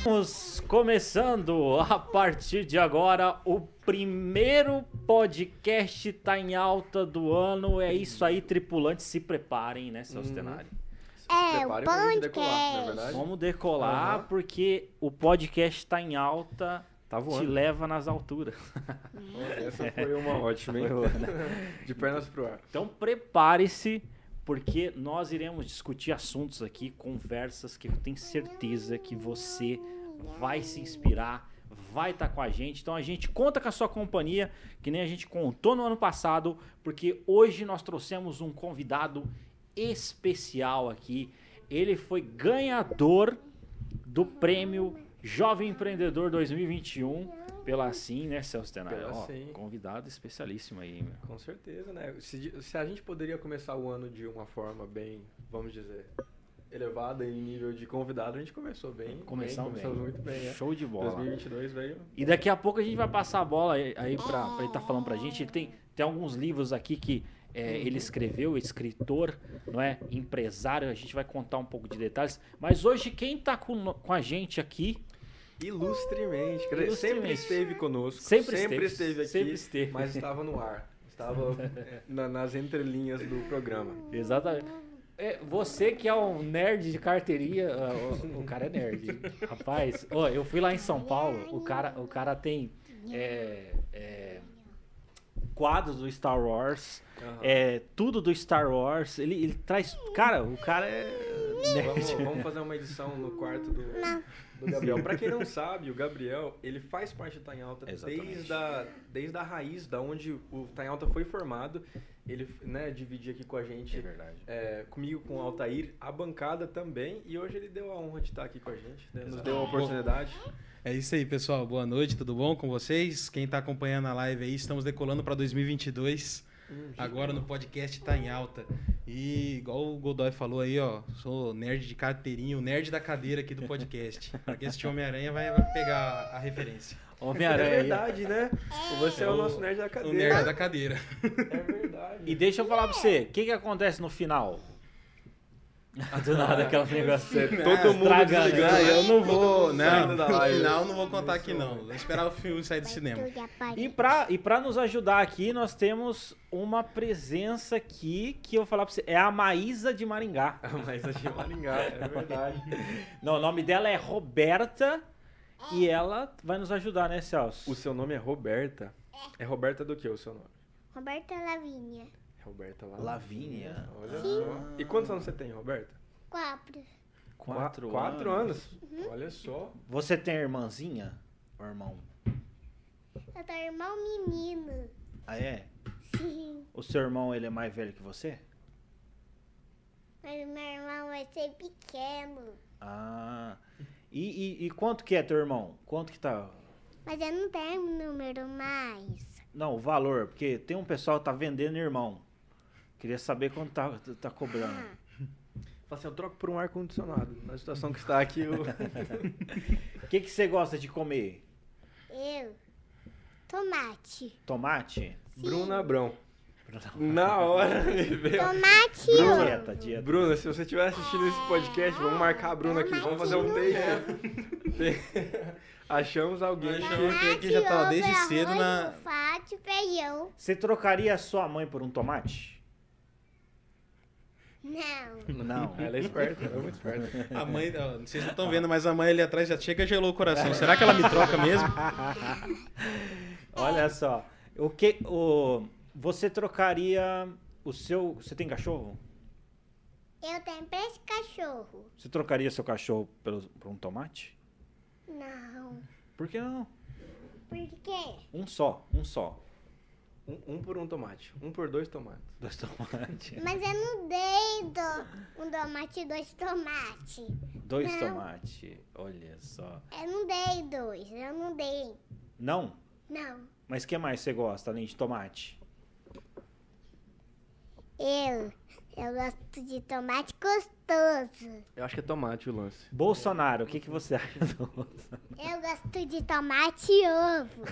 Estamos começando a partir de agora o primeiro podcast tá em alta do ano. É isso aí, tripulantes, se preparem, né, Celso Uhum. Tenari? É, o Prepare pra gente decolar, não é podcast. verdade? Vamos decolar Aham. porque o podcast tá em alta, Tá te voando. leva nas alturas. Essa foi uma ótima, hein? Né? De pernas pro ar. Então prepare-se, porque nós iremos discutir assuntos aqui, conversas que eu tenho certeza que você vai se inspirar, vai estar com a gente. Então a gente conta com a sua companhia, que nem a gente contou no ano passado, porque hoje nós trouxemos um convidado especial aqui. Ele foi ganhador do prêmio Jovem Empreendedor 2021 pela Assim, né, Celso Tenari? Pela Assim. Convidado especialíssimo aí, meu. Com certeza, né? Se, se a gente poderia começar o ano de uma forma bem, vamos dizer, elevada em nível de convidado, a gente começou bem. Começamos bem, bem. começamos muito bem, né? Show de bola. 2022 veio. E daqui a pouco a gente vai passar a bola aí pra ele tá falando pra gente. Ele tem, tem alguns livros aqui que é, ele escreveu, escritor, não é? Empresário, a gente vai contar um pouco de detalhes. Mas hoje quem tá com, com a gente aqui, Ilustremente. Quer dizer, Ilustremente. sempre esteve conosco. Sempre sempre esteve, esteve aqui. sempre esteve. Mas estava no ar. Estava na- nas entrelinhas do programa. exatamente. É, você que é um nerd de carteirinha, ah, o, o cara é nerd. Rapaz, ó, eu fui lá em São Paulo, o cara, o cara tem é, é, quadros do Star Wars, Aham. é, tudo do Star Wars. Ele, ele traz. Cara, o cara é. Vamos, nerd. vamos fazer uma edição no quarto do, do Gabriel. Pra quem não sabe, o Gabriel, ele faz parte do Tá em Alta Exatamente. desde a, desde a raiz, da onde o Tá em Alta foi formado. Ele né, dividia aqui com a gente, É verdade. é, comigo, com o Altair, a bancada também. E hoje ele deu a honra de estar aqui com a gente, né, nos deu a oportunidade. É isso aí, pessoal. Boa noite, tudo bom com vocês? Quem tá acompanhando a live aí, estamos decolando para 2022. Agora no podcast tá em alta. E igual o Godoy falou aí, ó, sou nerd de carteirinha, o nerd da cadeira aqui do podcast. Quem assistir Homem-Aranha vai, vai pegar a referência. É Homem-Aranha. aí. verdade, né? Você é, o nosso nerd da O cadeira. nerd da cadeira. É verdade. E deixa eu falar pra você, o que, que acontece no final? Do nada, aquela negócio. Você- todo mundo Estraga, desligando. né? Ah, eu não vou, da No final não vou contar aqui não. Vou esperar o filme sair do cinema. E pra, e pra nos ajudar aqui, nós temos uma presença aqui que eu vou falar pra você. É a Maísa de Maringá. A gente Maringá, é verdade. Não, o nome dela é Roberta e ela vai nos ajudar, né, Celso? O seu nome é Roberta? É Roberta do que o seu nome? Roberta Lavínia. Roberta lá. Lavínia. Olha só. E quantos anos você tem, Roberta? Quatro. Quatro, Qua- Quatro anos. anos. Olha só. Você tem irmãzinha ou irmão? Eu tenho irmão menino. Ah, é? Sim. O seu irmão, ele é mais velho que você? Mas meu irmão vai ser pequeno. Ah. E, e, e quanto que é teu irmão? Quanto que tá? Mas eu não tenho número mais. Não, o valor, porque tem um pessoal que tá vendendo irmão. Queria saber quanto tá, tá cobrando. Fala assim, eu troco por um ar-condicionado. Na situação que está aqui, o... O que, que você gosta de comer? Eu. Tomate. Tomate? Bruno Abrão. Na hora me veio. Tomate Bruna. Dieta, dieta. Bruna, se você estiver assistindo esse podcast, vamos marcar a Bruna aqui. Vamos fazer um. Tem- Achamos alguém Achamos. que... Já tá ovo, desde arroz, cedo na- alface, feijão. Você trocaria a sua mãe por um tomate? Não. Não. Ela é esperta, ela é muito esperta. A mãe, ó, vocês não estão vendo, mas a mãe ali atrás já chega e gelou o coração. Será que ela me troca mesmo? Olha só. O que o você trocaria o seu, você tem cachorro? Eu tenho três cachorros. Você trocaria seu cachorro pelo, por um tomate? Não. Por que não? Por quê? Um só, um só. Um, um por um tomate. Um por dois tomates. Dois tomates. Mas eu não dei do, um tomate e dois tomates. Dois tomates. Olha só. Eu não dei dois. Eu não dei. Não? Não. Mas o que mais você gosta além de tomate? Eu. Eu gosto de tomate gostoso. Eu acho que é tomate o lance. Bolsonaro, o que, que você acha do Bolsonaro? Eu gosto de tomate e ovo.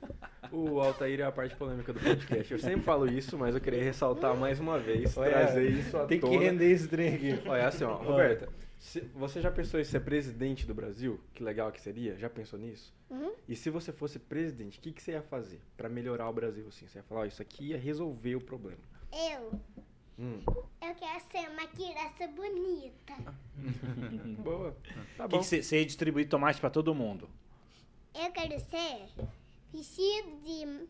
O Altair é a parte polêmica do podcast. Eu sempre falo isso, mas eu queria ressaltar mais uma vez, Olha, trazer isso à Tem que tona. render esse trem aqui. Olha, assim, ó, Roberta, Se- você já pensou em ser presidente do Brasil? Que legal que seria? Já pensou nisso? Uhum. E se você fosse presidente, o que, que você ia fazer pra melhorar o Brasil assim? Você ia falar, ó, isso aqui ia resolver o problema. Eu, Hum, eu quero ser uma criança bonita. boa. Tá O bom. que você você ia distribuir tomate pra todo mundo? Eu quero ser vestido de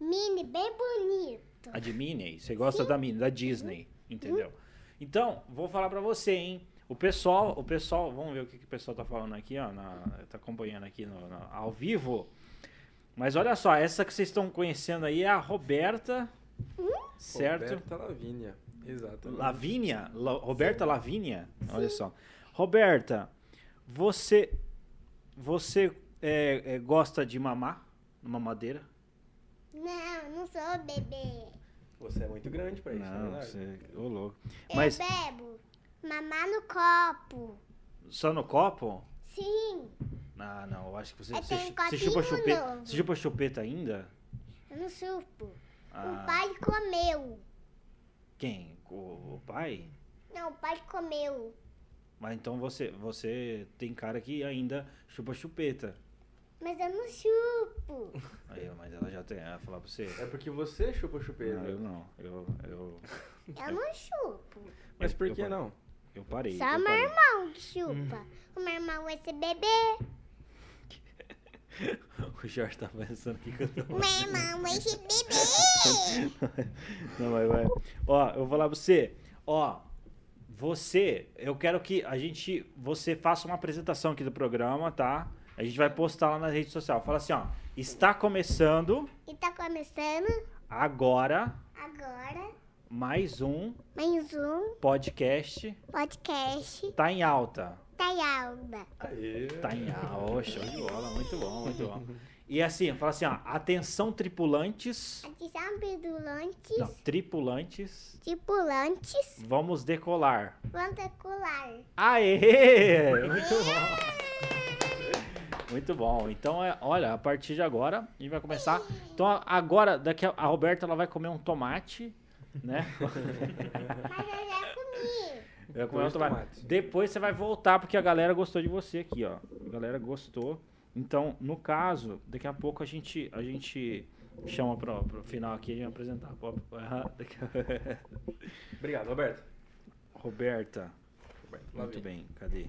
mini bem bonito. A de Minnie? Você gosta da Minnie, da Disney, entendeu? Então, vou falar pra você, hein? O pessoal, o pessoal, vamos ver o que, que o pessoal tá falando aqui, ó, na, tá acompanhando aqui no, na- ao vivo. Mas olha só, essa que vocês estão conhecendo aí é a Roberta, certo? Roberta Lavínia. Exatamente. Lavínia? La- Roberta Lavínia? Olha só. Roberta, você você é, é, gosta de mamar? Mamadeira? Não, não sou bebê. Você é muito grande pra isso, Não, não, é verdade? você. Ô, louco. Eu Mas bebo mamar no copo. só no copo? Sim, Ah, não, eu acho que você. Eu Você, tenho chu- você chupa copinho chupeta. novo. Você chupa chupeta ainda? eu não chupo. Ah, O pai comeu. Quem? O, o pai? Não, o pai comeu. Mas então você, você tem cara que ainda chupa chupeta. Mas eu não chupo. Aí, mas ela já tem. Ela falar pra você. É porque você chupa chupeta. Não, eu não. Eu, eu, Eu não chupo. Mas por que não? Eu parei. Só eu meu parei. irmão que chupa. O meu irmão vai ser bebê. O Jorge tá pensando que eu tô. O meu irmão vai ser bebê. Não, vai, vai. Ó, eu vou falar pra você. Ó, você, eu quero que a gente, você faça uma apresentação aqui do programa, tá? A gente vai postar lá na rede social. Fala assim, ó. Está começando E tá começando agora agora mais um mais um podcast. podcast Tá em alta. da Alba. Aê. Tá em alta. Show de bola. Muito bom, muito bom. E assim, fala assim, ó. Atenção, tripulantes. Aqui são pedulantes, Não, tripulantes. tripulantes, Vamos decolar. vantacular. Aê! Muito bom. Muito bom. Então, é, olha, a partir de agora, a gente vai começar. Então, agora, daqui a, a Roberta ela vai comer um tomate, né? Vai comer um tomate. tomates. Depois você vai voltar, porque a galera gostou de você aqui, ó. A galera gostou. Então, no caso, daqui a pouco a gente, a gente chama pro, pro final aqui, a gente vai apresentar. Obrigado, Roberto. Roberta. Roberto Muito bem, cadê?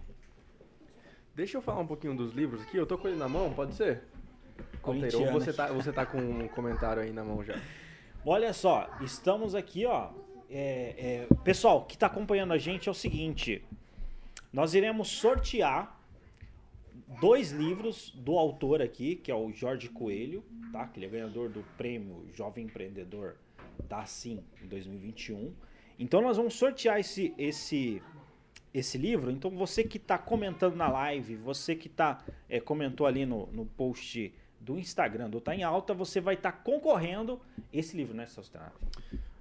Deixa eu falar um pouquinho dos livros aqui. Eu tô com ele na mão, pode ser? Altair, ou você tá, você tá com um comentário aí na mão já? Olha só, estamos aqui, ó. é, é, pessoal, que está acompanhando a gente é o seguinte: nós iremos sortear dois livros do autor aqui, que é o Jorge Coelho, tá? Que ele é ganhador do prêmio Jovem Empreendedor da Sim em 2021. Então nós vamos sortear esse esse esse livro. Então você que está comentando na live, você que tá é, comentou ali no, no post do Instagram do Tá em Alta, você vai estar concorrendo esse livro, né, Celso?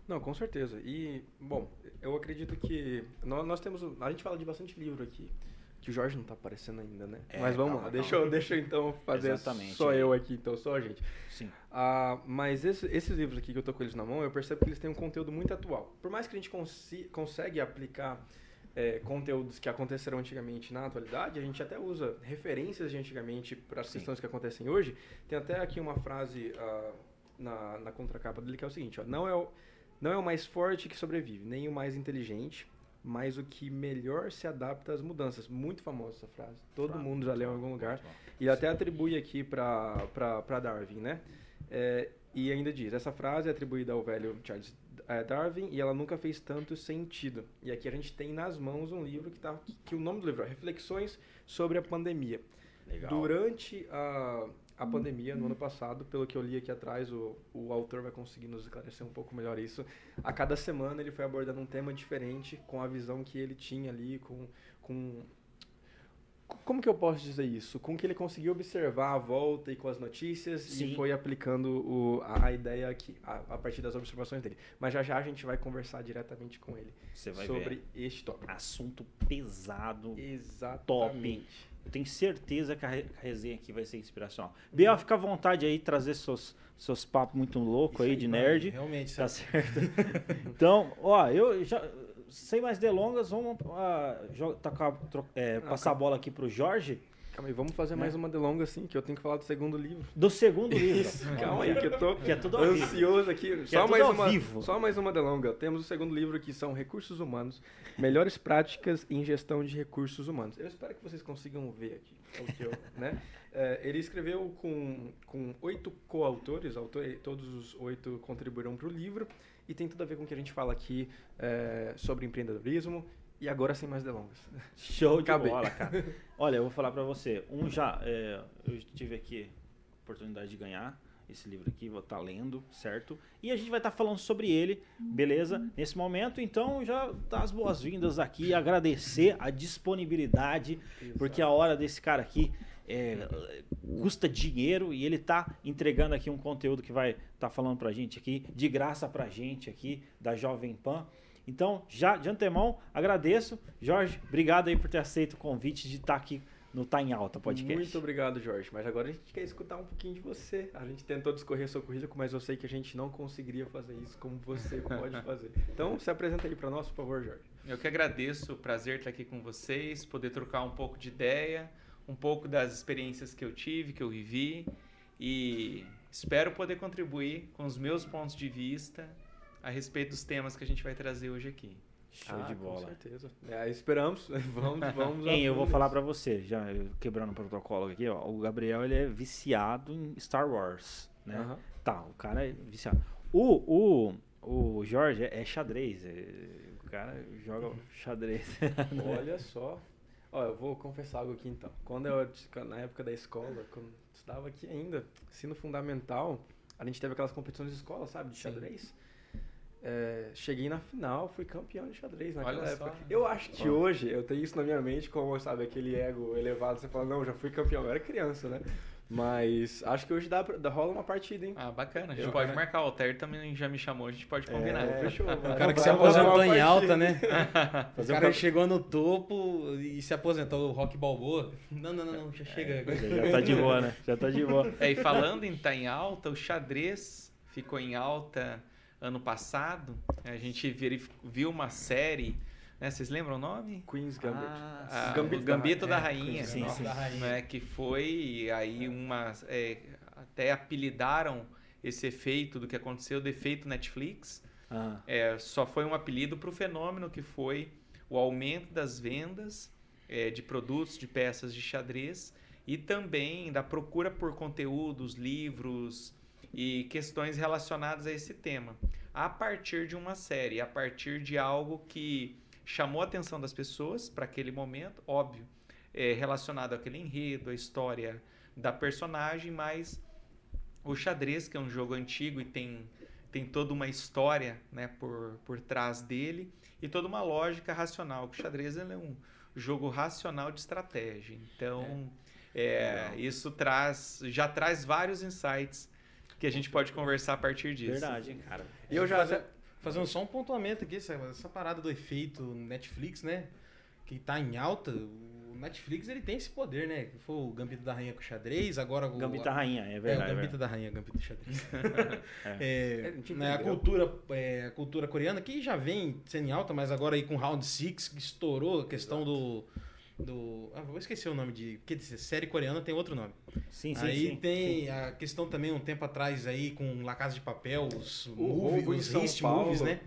Não, com certeza. E, bom, eu acredito que nós, nós temos. A gente fala de bastante livro aqui. Que o Jorge não tá aparecendo ainda, né? É, Mas vamos calma, lá, deixa eu, deixa eu então fazer Exatamente, só aí. eu aqui, então, só a gente. Sim. Ah, mas esse- esses livros aqui que eu tô com eles na mão, eu percebo que eles têm um conteúdo muito atual. Por mais que a gente consi consegue aplicar é, conteúdos que aconteceram antigamente na atualidade, a gente até usa referências de antigamente para as questões que acontecem hoje. Tem até aqui uma frase ah, na, na contracapa dele que é o seguinte, ó, não é o, não é o mais forte que sobrevive, nem o mais inteligente, mas o que melhor se adapta às mudanças. Muito famosa essa frase. Todo Frase, mundo já leu em algum lugar. E até atribui aqui para Darwin, né? É, e ainda diz, essa frase é atribuída ao velho Charles Darwin e ela nunca fez tanto sentido. E aqui a gente tem nas mãos um livro que, tá, que, que o nome do livro é Reflexões sobre a Pandemia. Legal. Durante a, a pandemia, no ano passado, pelo que eu li aqui atrás, o, o autor vai conseguir nos esclarecer um pouco melhor isso. A cada semana ele foi abordando um tema diferente, com a visão que ele tinha ali, com, com como que eu posso dizer isso? Com que ele conseguiu observar a volta e com as notícias Sim. e foi aplicando o, a, a ideia aqui, a, a partir das observações dele. Mas já já a gente vai conversar diretamente com ele Você vai sobre ver. este tópico. Assunto pesado. Exatamente. Eu tenho certeza que a re- a resenha aqui vai ser inspiracional. Biel, fica à vontade aí, trazer seus, seus papos muito loucos aí, de nerd. Realmente, Tá certo? então, ó, eu já. Sem mais delongas, vamos ah, tacar- tro- é, passar a bola aqui pro Jorge, Calma aí, vamos fazer Né? mais uma delonga assim, que eu tenho que falar do segundo livro. do segundo livro. Isso, calma aí, que eu tô Que é tudo ansioso aqui. é Só tudo mais uma, vivo. só mais uma delonga. Temos o segundo livro que são Recursos Humanos, Melhores Práticas em Gestão de Recursos Humanos. Eu espero que vocês consigam ver aqui. o que eu, né? É, ele escreveu com, com oito coautores, autor, todos os oito contribuíram para o livro, e tem tudo a ver com o que a gente fala aqui é, sobre empreendedorismo. E agora sem mais delongas. Show de Acabei. bola, cara. Olha, eu vou falar pra você. Um já, é, eu tive aqui a oportunidade de ganhar esse livro aqui, vou estar lendo, certo? E a gente vai estar falando sobre ele, beleza? Nesse momento, então já dá as boas-vindas aqui, agradecer a disponibilidade, porque a hora desse cara aqui é, custa dinheiro e ele tá entregando aqui um conteúdo que vai estar falando pra gente aqui, de graça pra gente aqui, da Jovem Pan. Então, já de antemão, agradeço. Jorge, obrigado aí por ter aceito o convite de estar aqui no Tá em Alta Podcast. Muito obrigado, Jorge. Mas agora a gente quer escutar um pouquinho de você. A gente tentou discorrer seu currículo, mas eu sei que a gente não conseguiria fazer isso como você pode fazer. Então, se apresenta aí para nós, por favor, Jorge. Eu que agradeço, prazer estar aqui com vocês, poder trocar um pouco de ideia, um pouco das experiências que eu tive, que eu vivi e espero poder contribuir com os meus pontos de vista a respeito dos temas que a gente vai trazer hoje aqui. Show Ah, de Com bola. certeza. É, esperamos. vamos, vamos. Hein, eu vou falar pra você, já quebrando o protocolo aqui, ó. O Gabriel, ele é viciado em Star Wars, né? Aham. Tá, o cara é viciado. O, o, o Jorge é, é xadrez. é- o cara joga xadrez. Olha só. Ó, eu vou confessar algo aqui então. Quando eu, na época da escola, quando eu estudava aqui ainda, ensino fundamental, a gente teve aquelas competições de escola, sabe, de xadrez. É, cheguei na final, fui campeão de xadrez naquela Olha época. só. Eu acho que hoje eu tenho isso na minha mente, como, sabe, aquele ego elevado. Você fala, não, já fui campeão. Eu era criança, né? Mas acho que hoje dá, rola uma partida, hein? Ah, bacana. A gente Eu- pode marcar. O Alter também já me chamou, a gente pode combinar. É, fechou. O cara que se aposentou em alta, né? O Fazer cara chegou no topo e se aposentou. O Rock Balboa. Não, não, não, não, já chega. já tá de boa, né? Já tá de boa. É, e falando em estar em alta, o xadrez ficou em alta ano passado. A gente viu uma série, né? Vocês lembram o nome? Queen's Gambit. Ah, Gambito o da Gambito da Rainha. Rainha. Sim, sim. da rainha. né, que foi aí uma é, até apelidaram esse efeito do que aconteceu de efeito Netflix Ah, é, só foi um apelido para o fenômeno que foi o aumento das vendas é, de produtos de peças de xadrez e também da procura por conteúdos livros e questões relacionadas a esse tema a partir de uma série a partir de algo que chamou a atenção das pessoas para aquele momento óbvio é, relacionado àquele enredo, a história da personagem, mas o xadrez, que é um jogo antigo e tem, tem toda uma história né, por, por trás dele e toda uma lógica racional. que O xadrez ele é um jogo racional de estratégia. Então, é, isso traz já traz vários insights que a gente pode conversar a partir disso. verdade, hein, cara. E eu já Fazer- Fazendo só um pontuamento aqui, essa, essa parada do efeito Netflix, né? Que tá em alta. O Netflix ele tem esse poder, né? Que foi o Gambito da Rainha com xadrez, agora o. Gambita Rainha, é É, o verdade. é Gambito verdade. da Rainha, Gambito do xadrez. É. É, a gente né, a, cultura, é, a cultura coreana, que já vem sendo em alta, mas agora aí com Round 6, que estourou a questão do. Do ah, vou esquecer o nome de. Que dizer, série coreana tem outro nome. Sim, sim, aí sim. tem a questão também um tempo atrás aí com La Casa de Papel, os, O movie, roubo em os São Heist Paulo. movies, né?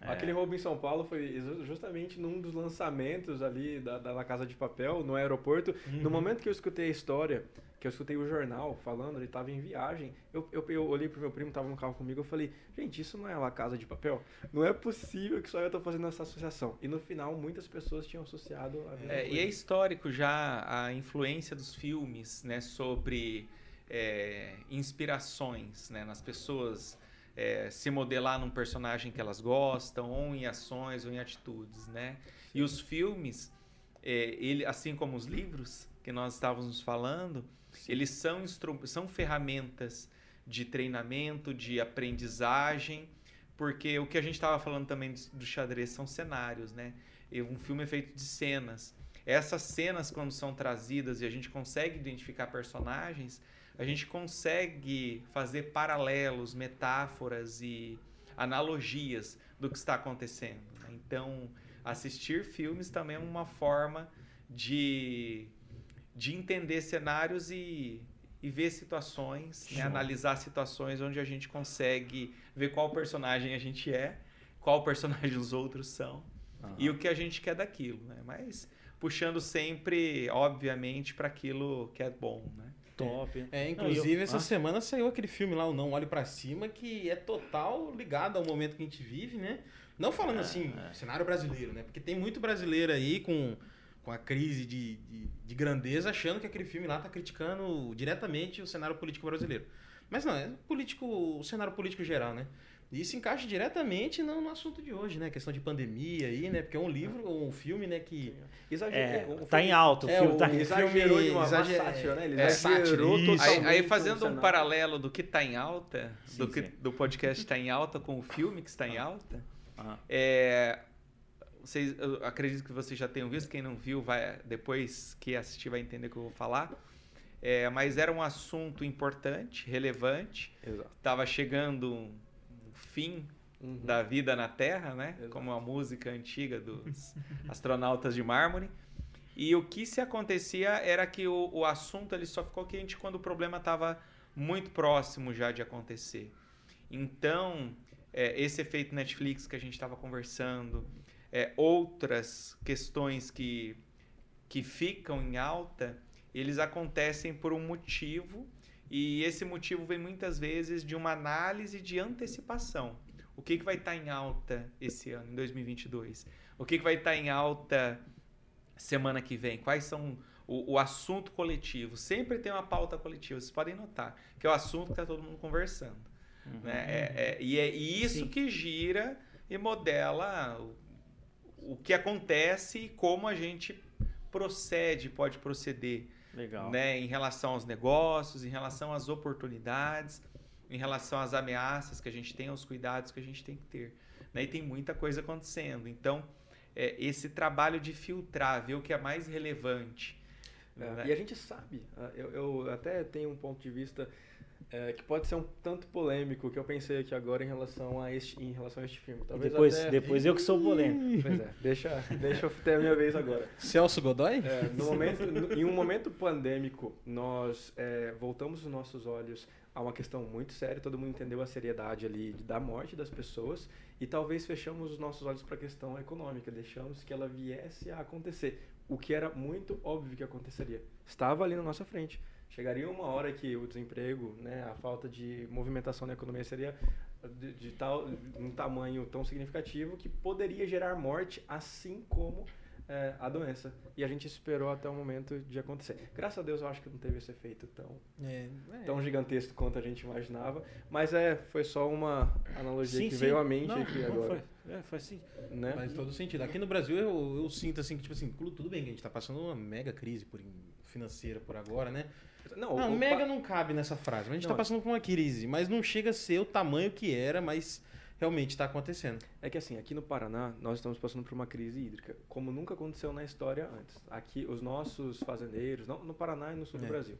É. Aquele roubo em São Paulo foi ju- justamente num dos lançamentos ali da, da La Casa de Papel, no aeroporto. No Uhum. momento que eu escutei a história, que eu escutei o jornal falando, ele estava em viagem, eu, eu, eu olhei pro meu primo, tava no carro comigo, eu falei, gente, isso não é La Casa de Papel? Não é possível que só eu tô fazendo essa associação. E no final, muitas pessoas tinham associado a É, e é histórico já a influência dos filmes né, sobre é, inspirações né, nas pessoas é, se modelar num personagem que elas gostam, ou em ações, ou em atitudes. Né? E os filmes, é, ele, assim como os livros que nós estávamos falando, eles são, são ferramentas de treinamento, de aprendizagem, porque o que a gente estava falando também do xadrez são cenários, né? Um filme é feito de cenas. Essas cenas, quando são trazidas e a gente consegue identificar personagens, a gente consegue fazer paralelos, metáforas e analogias do que está acontecendo. né? Então, assistir filmes também é uma forma de, de entender cenários e, e ver situações, né? Analisar situações onde a gente consegue ver qual personagem a gente é, qual personagem os outros são e o que a gente quer daquilo, né? Mas puxando sempre, obviamente, para aquilo que é bom, né? Top. É, Não, inclusive, e eu- essa Ah, semana saiu aquele filme lá, o Não Olhe Pra Cima, que é total ligado ao momento que a gente vive, né? Não falando É, assim, é. cenário brasileiro, né? Porque tem muito brasileiro aí com, com a crise de, de, de grandeza, achando que aquele filme lá tá criticando diretamente o cenário político brasileiro. Mas não, é político, o cenário político geral, né? E isso encaixa diretamente no, no assunto de hoje, né? Questão de pandemia aí, né? Porque é um livro, um filme, né, que... Exager... É, o tá em alta o É, filme. o- tá o- Exagerou filme de uma, exager- uma sátira, né? Ele é, exagerou. Aí, aí fazendo um paralelo do que está em alta, do, Sim, que, sim. do podcast está em alta com o filme que está em alta, Ah, é, vocês, eu acredito que vocês já tenham visto, quem não viu, vai depois que assistir vai entender o que eu vou falar. É, mas era um assunto importante, relevante, estava chegando um fim Uhum. da vida na Terra, né? Exato. Como a música antiga dos astronautas de mármore. E o que se acontecia era que o, o assunto ele só ficou quente quando o problema estava muito próximo já de acontecer. Então, é, esse efeito Netflix que a gente estava conversando, é, outras questões que, que ficam em alta, eles acontecem por um motivo, e esse motivo vem muitas vezes de uma análise de antecipação. O que, que vai estar em alta esse ano, em 2022? O que, que vai estar em alta semana que vem? Quais são o, o assunto coletivo? Sempre tem uma pauta coletiva, vocês podem notar, que é o assunto que está todo mundo conversando. Né? É- é- e é isso Sim. que gira e modela o, que acontece e como a gente procede, pode proceder legal. né, em relação aos negócios, em relação às oportunidades, em relação às ameaças que a gente tem, aos cuidados que a gente tem que ter. Né? E tem muita coisa acontecendo. Então, é, esse trabalho de filtrar, ver o que é mais relevante. É, né? E a gente sabe, ah, eu, eu até tenho um ponto de vista é, que pode ser um tanto polêmico que eu pensei aqui agora em relação a este, em relação a este filme. Talvez depois, até... depois eu que sou polêmico. Pois é, deixa, deixa eu ter a minha vez agora. Celso Godoy? É, no momento, no- em um momento pandêmico, nós é, voltamos os nossos olhos a uma questão muito séria. Todo mundo entendeu a seriedade ali da morte das pessoas e talvez fechamos os nossos olhos para a questão econômica, deixamos que ela viesse a acontecer, o que era muito óbvio que aconteceria. Estava ali na nossa frente. Chegaria uma hora que o desemprego, né, a falta de movimentação na economia seria de, de tal um tamanho tão significativo que poderia gerar morte, assim como é, a doença. E a gente esperou até o momento de acontecer. Graças a Deus eu acho que não teve esse efeito tão, É, é. tão gigantesco quanto a gente imaginava. Mas é, foi só uma analogia Sim, que sim. veio à mente Não, aqui não, agora. Foi, é, foi assim. Né? Faz todo sentido. Aqui no Brasil eu, eu sinto assim que, tipo assim, tudo bem que a gente tá passando uma mega crise por, financeira por agora, né? Não, Não, o- mega não cabe nessa frase. mas A gente Não, tá passando por uma crise, mas não chega a ser o tamanho que era, mas realmente tá acontecendo. É que assim, aqui no Paraná, nós estamos passando por uma crise hídrica, como nunca aconteceu na história antes. Aqui, os nossos fazendeiros, não, no Paraná e no sul É. do Brasil,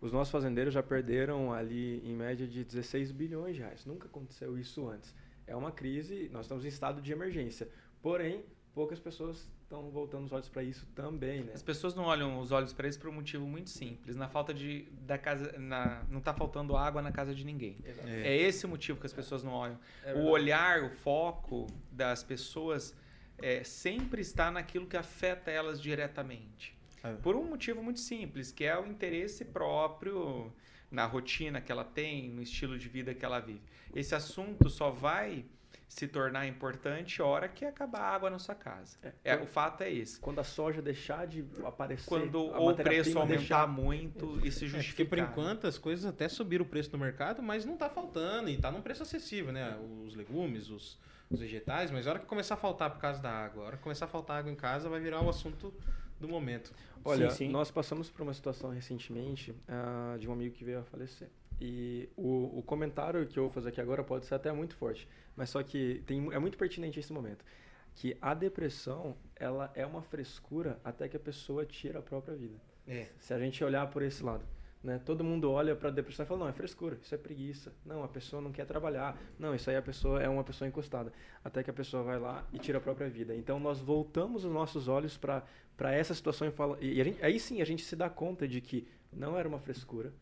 os nossos fazendeiros já perderam ali, em média, de 16 bilhões de reais. Nunca aconteceu isso antes. É uma crise, nós estamos em estado de emergência. Porém, poucas pessoas estão voltando os olhos para isso também, né? As pessoas não olham os olhos para isso por um motivo muito simples. Na falta de da casa, na, não está faltando água na casa de ninguém. É. É esse o motivo que as pessoas não olham. É o olhar, o foco das pessoas é, sempre está naquilo que afeta elas diretamente. É. Por um motivo muito simples, que é o interesse próprio na rotina que ela tem, no estilo de vida que ela vive. Esse assunto só vai se tornar importante hora que acabar a água na sua casa. É, É, quando- o fato é esse. Quando a soja deixar de aparecer, Quando o preço aumentar deixar- muito e se É, porque justificar. por enquanto as coisas até subiram o preço no mercado, mas não tá faltando e tá num preço acessível, né? Os legumes, os, os vegetais, mas a hora que começar a faltar por causa da água, a hora que começar a faltar água em casa vai virar o assunto do momento. Olha, Sim, sim. nós passamos por uma situação recentemente ah, de um amigo que veio a falecer. E o, o comentário que eu vou fazer aqui agora pode ser até muito forte, mas só que tem, é muito pertinente esse momento. Que a depressão, ela é uma frescura até que a pessoa tira a própria vida. É. Se a gente olhar por esse lado. Né? Todo mundo olha para depressão e fala, não, é frescura, isso é preguiça. Não, a pessoa não quer trabalhar. Não, isso aí a pessoa é uma pessoa encostada. Até que a pessoa vai lá e tira a própria vida. Então nós voltamos os nossos olhos para essa situação e, fala, e gente, aí sim a gente se dá conta de que não era uma frescura.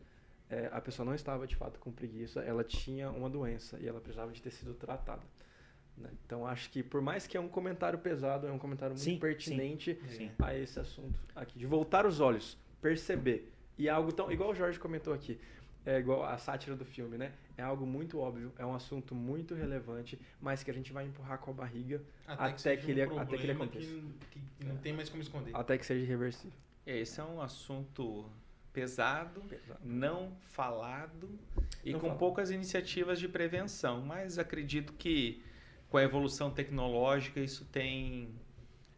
É, a pessoa não estava de fato com preguiça, ela tinha uma doença e ela precisava de ter sido tratada. Né? Então acho que por mais que é um comentário pesado, é um comentário muito Sim, pertinente sim. a esse assunto aqui, de voltar os olhos, perceber. E algo tão, igual o Jorge comentou aqui, é igual a sátira do filme, né? É algo muito óbvio, é um assunto muito relevante, mas que a gente vai empurrar com a barriga até, seja que, ele, um até que ele aconteça. que- que não tem mais como esconder. Até que seja irreversível. É, Esse é um assunto pesado, não falado e Não com falado. poucas iniciativas de prevenção, mas acredito que com a evolução tecnológica isso tem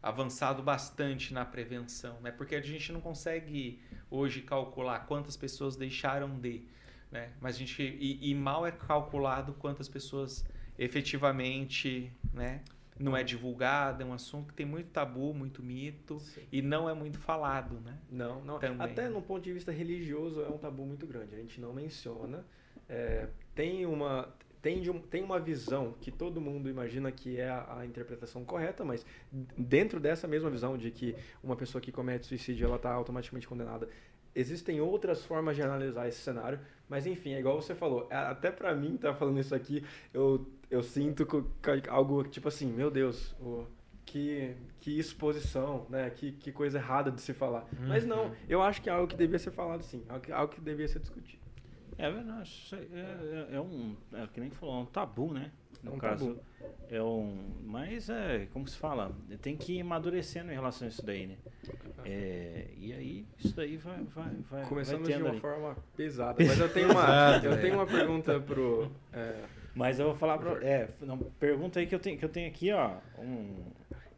avançado bastante na prevenção, né? Porque a gente não consegue hoje calcular quantas pessoas deixaram de, né? Mas a gente e, e mal é calculado quantas pessoas efetivamente, né? Não é divulgado, é um assunto que tem muito tabu, muito mito e não é muito falado, né? Não, não. Também. Até no ponto de vista religioso é um tabu muito grande. A gente não menciona. É, tem uma tem, de um- tem uma visão que todo mundo imagina que é a, a interpretação correta, mas dentro dessa mesma visão de que uma pessoa que comete suicídio ela está automaticamente condenada, existem outras formas de analisar esse cenário. Mas enfim, é igual você falou. a- Até pra mim tá falando isso aqui, eu eu sinto algo tipo assim, meu Deus, o- que, que exposição, né? Que, que coisa errada de se falar. Mas não, eu acho que é algo que devia ser falado sim, algo que, algo que devia ser discutido. É verdade. É, é, é um. É que nem falou, é um tabu, né? No É um caso. tabu. É um. Mas é, como se fala? Tem que ir amadurecendo em relação a isso daí, né? É, e aí, isso daí vai, vai, vai. Começamos vai de uma ali. forma pesada, mas eu tenho uma, eu é. tenho uma pergunta pro. é, Mas eu vou falar pra. É, não, pergunta aí que eu tenho, que eu tenho aqui, ó. Um,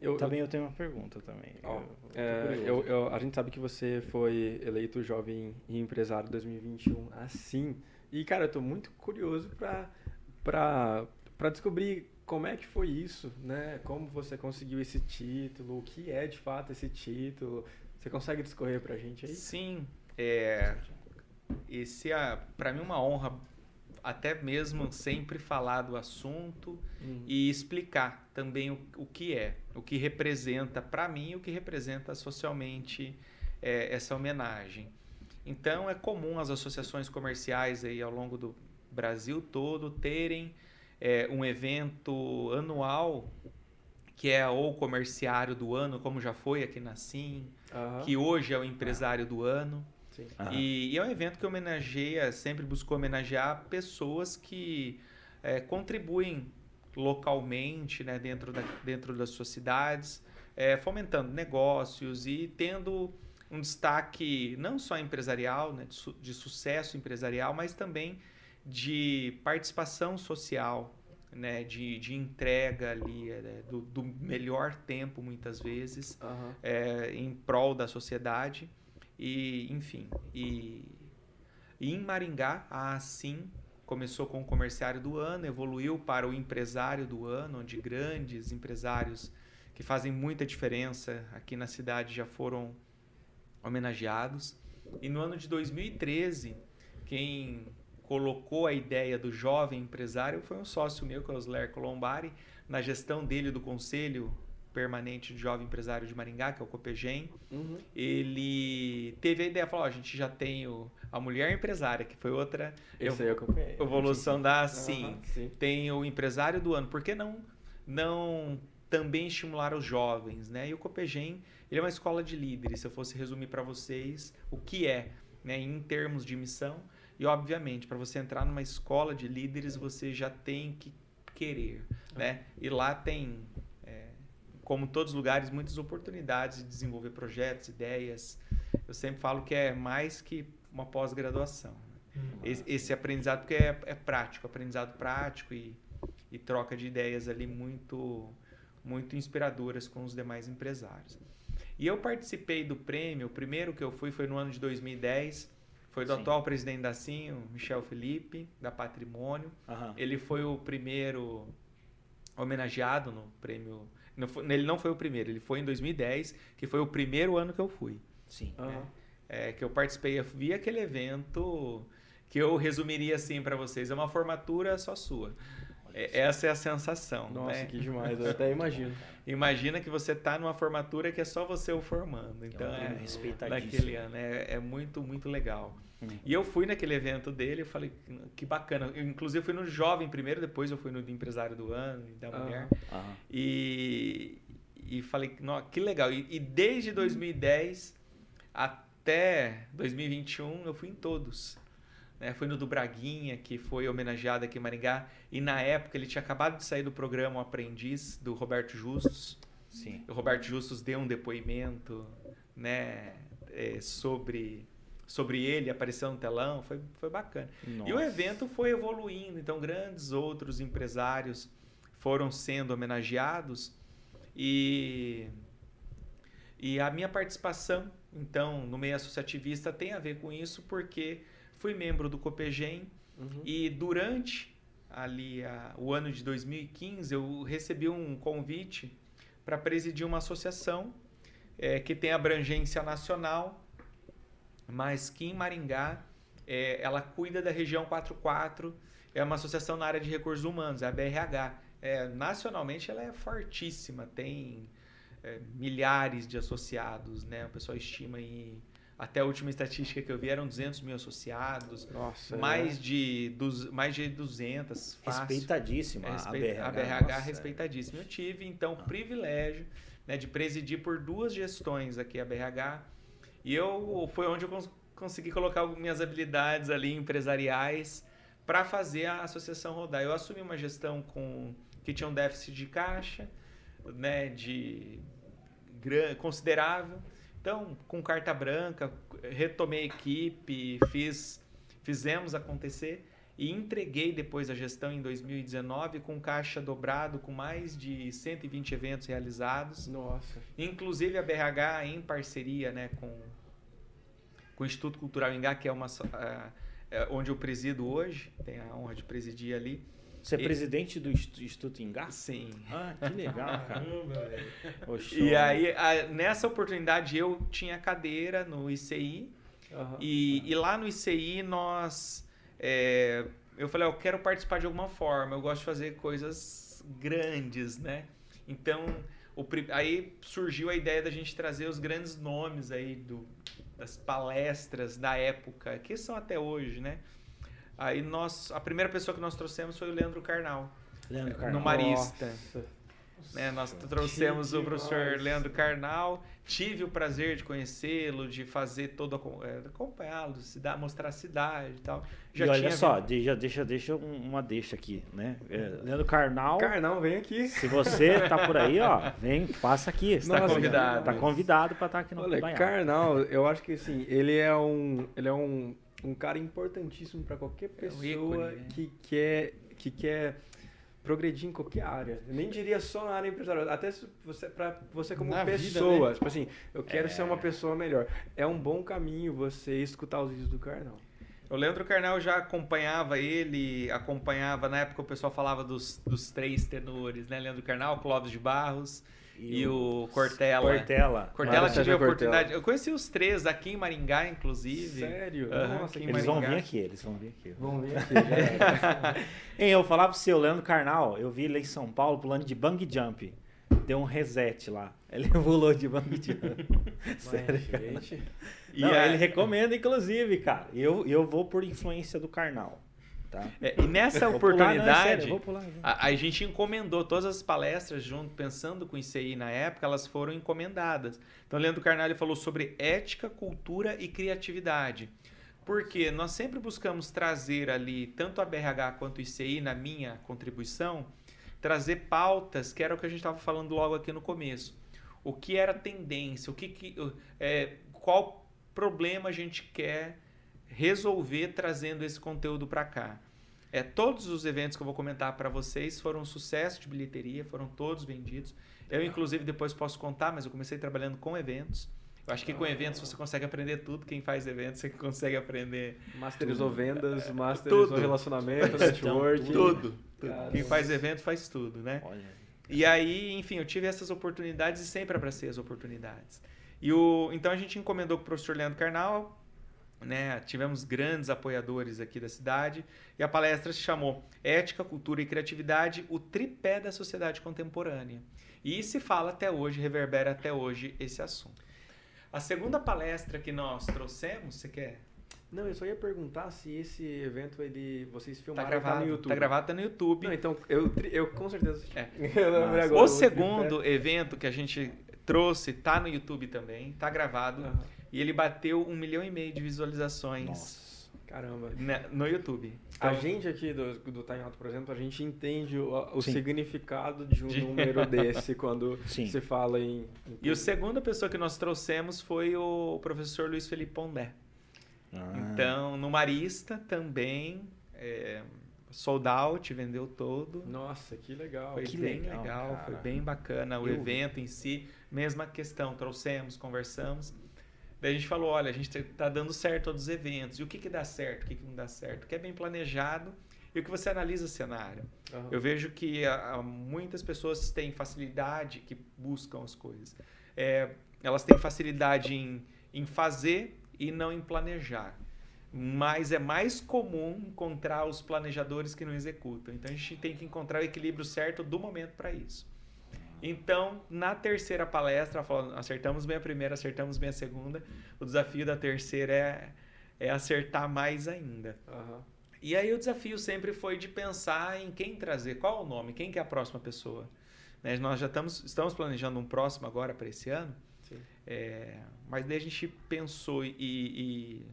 eu, também eu tenho uma pergunta também. Ó, Eu- eu É, eu- eu- a gente sabe que você foi eleito jovem e empresário 2021 assim. E, cara, eu tô muito curioso pra, pra, pra descobrir como é que foi isso, né? Como você conseguiu esse título, o que é de fato esse título. Você consegue discorrer pra gente aí? Sim, é, esse é para mim uma honra até mesmo sempre falar do assunto Hum. e explicar também o, o que é, o que representa para mim, o que representa socialmente é, essa homenagem. Então é comum as associações comerciais aí ao longo do Brasil todo terem é, um evento anual que é ou comerciário do ano, como já foi aqui na Sim, que hoje é o empresário do ano. E, e é um evento que homenageia, sempre buscou homenagear pessoas que é, contribuem localmente, né, dentro, da, dentro das suas cidades, é, fomentando negócios e tendo um destaque não só empresarial, né, de, su- de sucesso empresarial, mas também de participação social, né, de, de entrega ali, é, do, do melhor tempo muitas vezes Aham. é, em prol da sociedade e enfim e, e em Maringá a assim começou com o comerciário do ano evoluiu para o empresário do ano onde grandes empresários que fazem muita diferença aqui na cidade já foram homenageados e no ano de 2013 quem colocou a ideia do jovem empresário foi um sócio meu que é o Osler Colombari na gestão dele do conselho permanente de jovem empresário de Maringá, que é o Copegem, Uhum. ele teve a ideia, falou, ó, a gente já tem o, a mulher empresária, que foi outra Esse aí eu acompanhei. evolução da Sim. Sim. Tem o empresário do ano, por que não, não também estimular os jovens, né? E o Copegem, ele é uma escola de líderes, se eu fosse resumir para vocês o que é, né, em termos de missão, e obviamente, para você entrar numa escola de líderes, você já tem que querer, né? E lá tem é, como todos os lugares, muitas oportunidades de desenvolver projetos, ideias. Eu sempre falo que é mais que uma pós-graduação. Esse, esse aprendizado, porque é, é prático, aprendizado prático e, e troca de ideias ali muito, muito inspiradoras com os demais empresários. E eu participei do prêmio, o primeiro que eu fui foi no ano de 2010, foi do Sim. atual presidente da CIM, o Michel Felipe, da Patrimônio. Aham. Ele foi o primeiro homenageado no prêmio. Não foi- ele não foi o primeiro, ele foi em 2010, que foi o primeiro ano que eu fui. Sim. Aham. é, que eu participei, eu vi aquele evento que eu resumiria assim para vocês, é uma formatura só sua. É, essa é a sensação. Nossa, né? que demais, eu até imagino. Imagina que você está numa formatura que é só você o formando. Então, é, respeitadíssimo. daquele ano. É, é muito, muito legal. E eu fui naquele evento dele, eu falei, que bacana. Eu, inclusive, fui no Jovem primeiro, depois eu fui no de Empresário do Ano e da Ah. Mulher. Aham. E, e falei, "Nó, que legal. E, e desde 2010 até 2021 eu fui em todos. Né? Fui no do Braguinha, que foi homenageado aqui em Maringá. E na época ele tinha acabado de sair do programa O Aprendiz, do Roberto Justus. Sim. O Roberto Justus deu um depoimento né, é, sobre, sobre ele, apareceu no telão, foi, foi bacana. E o Nossa. evento foi evoluindo, então grandes outros empresários foram sendo homenageados e, e a minha participação, então, no meio associativista tem a ver com isso porque fui membro do Copegem Uhum. e durante ali a- o ano de 2015 eu recebi um convite para presidir uma associação eh, que tem abrangência nacional, mas que em Maringá eh, ela cuida da região 44, é uma associação na área de recursos humanos, é a BRH. Eh, nacionalmente ela é fortíssima, tem eh, milhares de associados, né? O pessoal estima aí, até a última estatística que eu vi eram 200 mil associados, Nossa, mais de, duz, mais de 200, fácil. Respeitadíssima É, a respe- BRH. a BRH nossa, respeitadíssima. Eu tive, então, o Ah. privilégio né, de presidir por duas gestões aqui a BRH. E eu foi onde eu cons- consegui colocar minhas habilidades ali empresariais para fazer a associação rodar. Eu assumi uma gestão com que tinha um déficit de caixa, né, de gran- considerável. Então, com carta branca, retomei a equipe, fiz, fizemos acontecer e entreguei depois a gestão em 2019 com caixa dobrado, com mais de 120 eventos realizados. Nossa. Inclusive a BRH em parceria né, com, com o Instituto Cultural Ingá, que é uma é onde eu presido hoje, tenho a honra de presidir ali. Você é E- presidente do Inst- Instituto Engá? Sim. Ah, que legal, cara. Ô, show. E aí, a- nessa oportunidade, eu tinha cadeira no ICI, Aham. E, e lá no ICI nós. é, eu falei, eu quero participar de alguma forma, eu gosto de fazer coisas grandes, né? Então, o aí surgiu a ideia da gente trazer os grandes nomes aí do, das palestras da época, que são até hoje, né? Aí nós, a primeira pessoa que nós trouxemos foi o Leandro Carnal, Leandro no Carnal. Marista. Nossa. né? Nós trouxemos o professor demais. Leandro Carnal. Tive o prazer de conhecê-lo, de fazer todo é, acompanhá-lo, mostrar a cidade e tal. e olha tinha só, vindo- deixa, deixa, deixa um- uma deixa aqui, né? É, Leandro Carnal, Carnal, vem aqui. se você tá por aí, ó, vem, passa aqui. Você Tá convidado. Tá convidado pra estar aqui no Olha. Karnal, eu acho que assim, ele é um, ele é um, um cara importantíssimo para qualquer pessoa ícone, né? que quer que quer progredir em qualquer área. Eu nem diria só na área empresarial, até você para você como Na vida, pessoa, né? tipo assim, eu quero ser uma pessoa melhor. É um bom caminho você escutar os vídeos do Karnal. O Leandro Carnal já acompanhava ele, acompanhava, na época o pessoal falava dos, dos três tenores, né? Leandro Carnal, Clóvis de Barros e, o Cortella. Cortella. Cortella tive a Cortella. oportunidade. Eu conheci os três aqui em Maringá, inclusive. Sério? Aham, Nossa, Eles vão Maringá. vir aqui, eles vão vir aqui. Vamos ver aqui. já. Hein, eu falava pro seu Leandro Carnal, eu vi ele em São Paulo pulando de bang jump. Deu um reset lá. Ele pulou de bang jump. Sério. cara. Gente, E Não, a- ele recomenda, inclusive, cara. Eu, eu vou por influência do Carnal. Tá? é, e nessa Vou pular, não, é oportunidade, sério. A, a gente encomendou todas as palestras junto, pensando com o ICI na época, elas foram encomendadas. Então, o Leandro Carnali falou sobre ética, cultura e criatividade. Porque nós sempre buscamos trazer ali, tanto a BRH quanto o ICI, na minha contribuição, trazer pautas, que era o que a gente estava falando logo aqui no começo. O que era tendência, o que, que é, qual problema a gente quer resolver trazendo esse conteúdo para cá. É, todos os eventos que eu vou comentar para vocês foram um sucesso de bilheteria, foram todos vendidos. Eu, inclusive, depois posso contar, mas eu comecei trabalhando com eventos. Eu acho que com eventos você consegue aprender tudo. Quem faz eventos, você consegue aprender masterizou vendas, masterizou Tudo. relacionamento, Gestão, network. tudo. Caramba. Quem faz evento faz tudo, né? Olha. E aí, enfim, eu tive essas oportunidades e sempre abracei as oportunidades. E o, então a gente encomendou com o professor Leandro Carnal, né? Tivemos grandes apoiadores aqui da cidade e a palestra se chamou Ética, Cultura e Criatividade, o tripé da sociedade contemporânea. E se fala até hoje, reverbera até hoje esse assunto. A segunda palestra que nós trouxemos, você quer? Não, eu só ia perguntar se esse evento ele vocês Tá filmaram gravado, no YouTube. tá gravado tá no YouTube. Não, então eu, eu com certeza. É. Eu agora, o segundo evento que a gente trouxe tá no YouTube também, tá gravado. Aham. E ele bateu um milhão e meio de visualizações Nossa. Caramba. na- no YouTube. A Então, gente aqui do, do Time Alto, por exemplo, a gente entende o, o significado de um De- número desse quando Sim. se fala em. em E o segunda pessoa que nós trouxemos foi o professor Luiz Felipe Pondé. Ah. Então, no Marista também, é, sold out, vendeu todo. Nossa, que legal. Foi que bem legal, legal, foi bem bacana o Eu- evento em si. Mesma questão, trouxemos, conversamos. Daí a gente falou, olha, a gente tá dando certo todos os eventos. E o que que dá certo, o que que não dá certo? O que é bem planejado e o que você analisa o cenário. Aham. Eu vejo que ah, ah, muitas pessoas têm facilidade que buscam as coisas. É, elas têm facilidade em, em fazer e não em planejar. Mas é mais comum encontrar os planejadores que não executam. Então a gente tem que encontrar o equilíbrio certo do momento para isso. Então, na terceira palestra, falou, acertamos bem a primeira, acertamos bem a segunda. O desafio da terceira é, é acertar mais ainda. Aham. E aí o desafio sempre foi de pensar em quem trazer, qual o nome, quem que é a próxima pessoa. Né, Nós já estamos, estamos planejando um próximo agora para esse ano, é, mas daí a gente pensou e... e...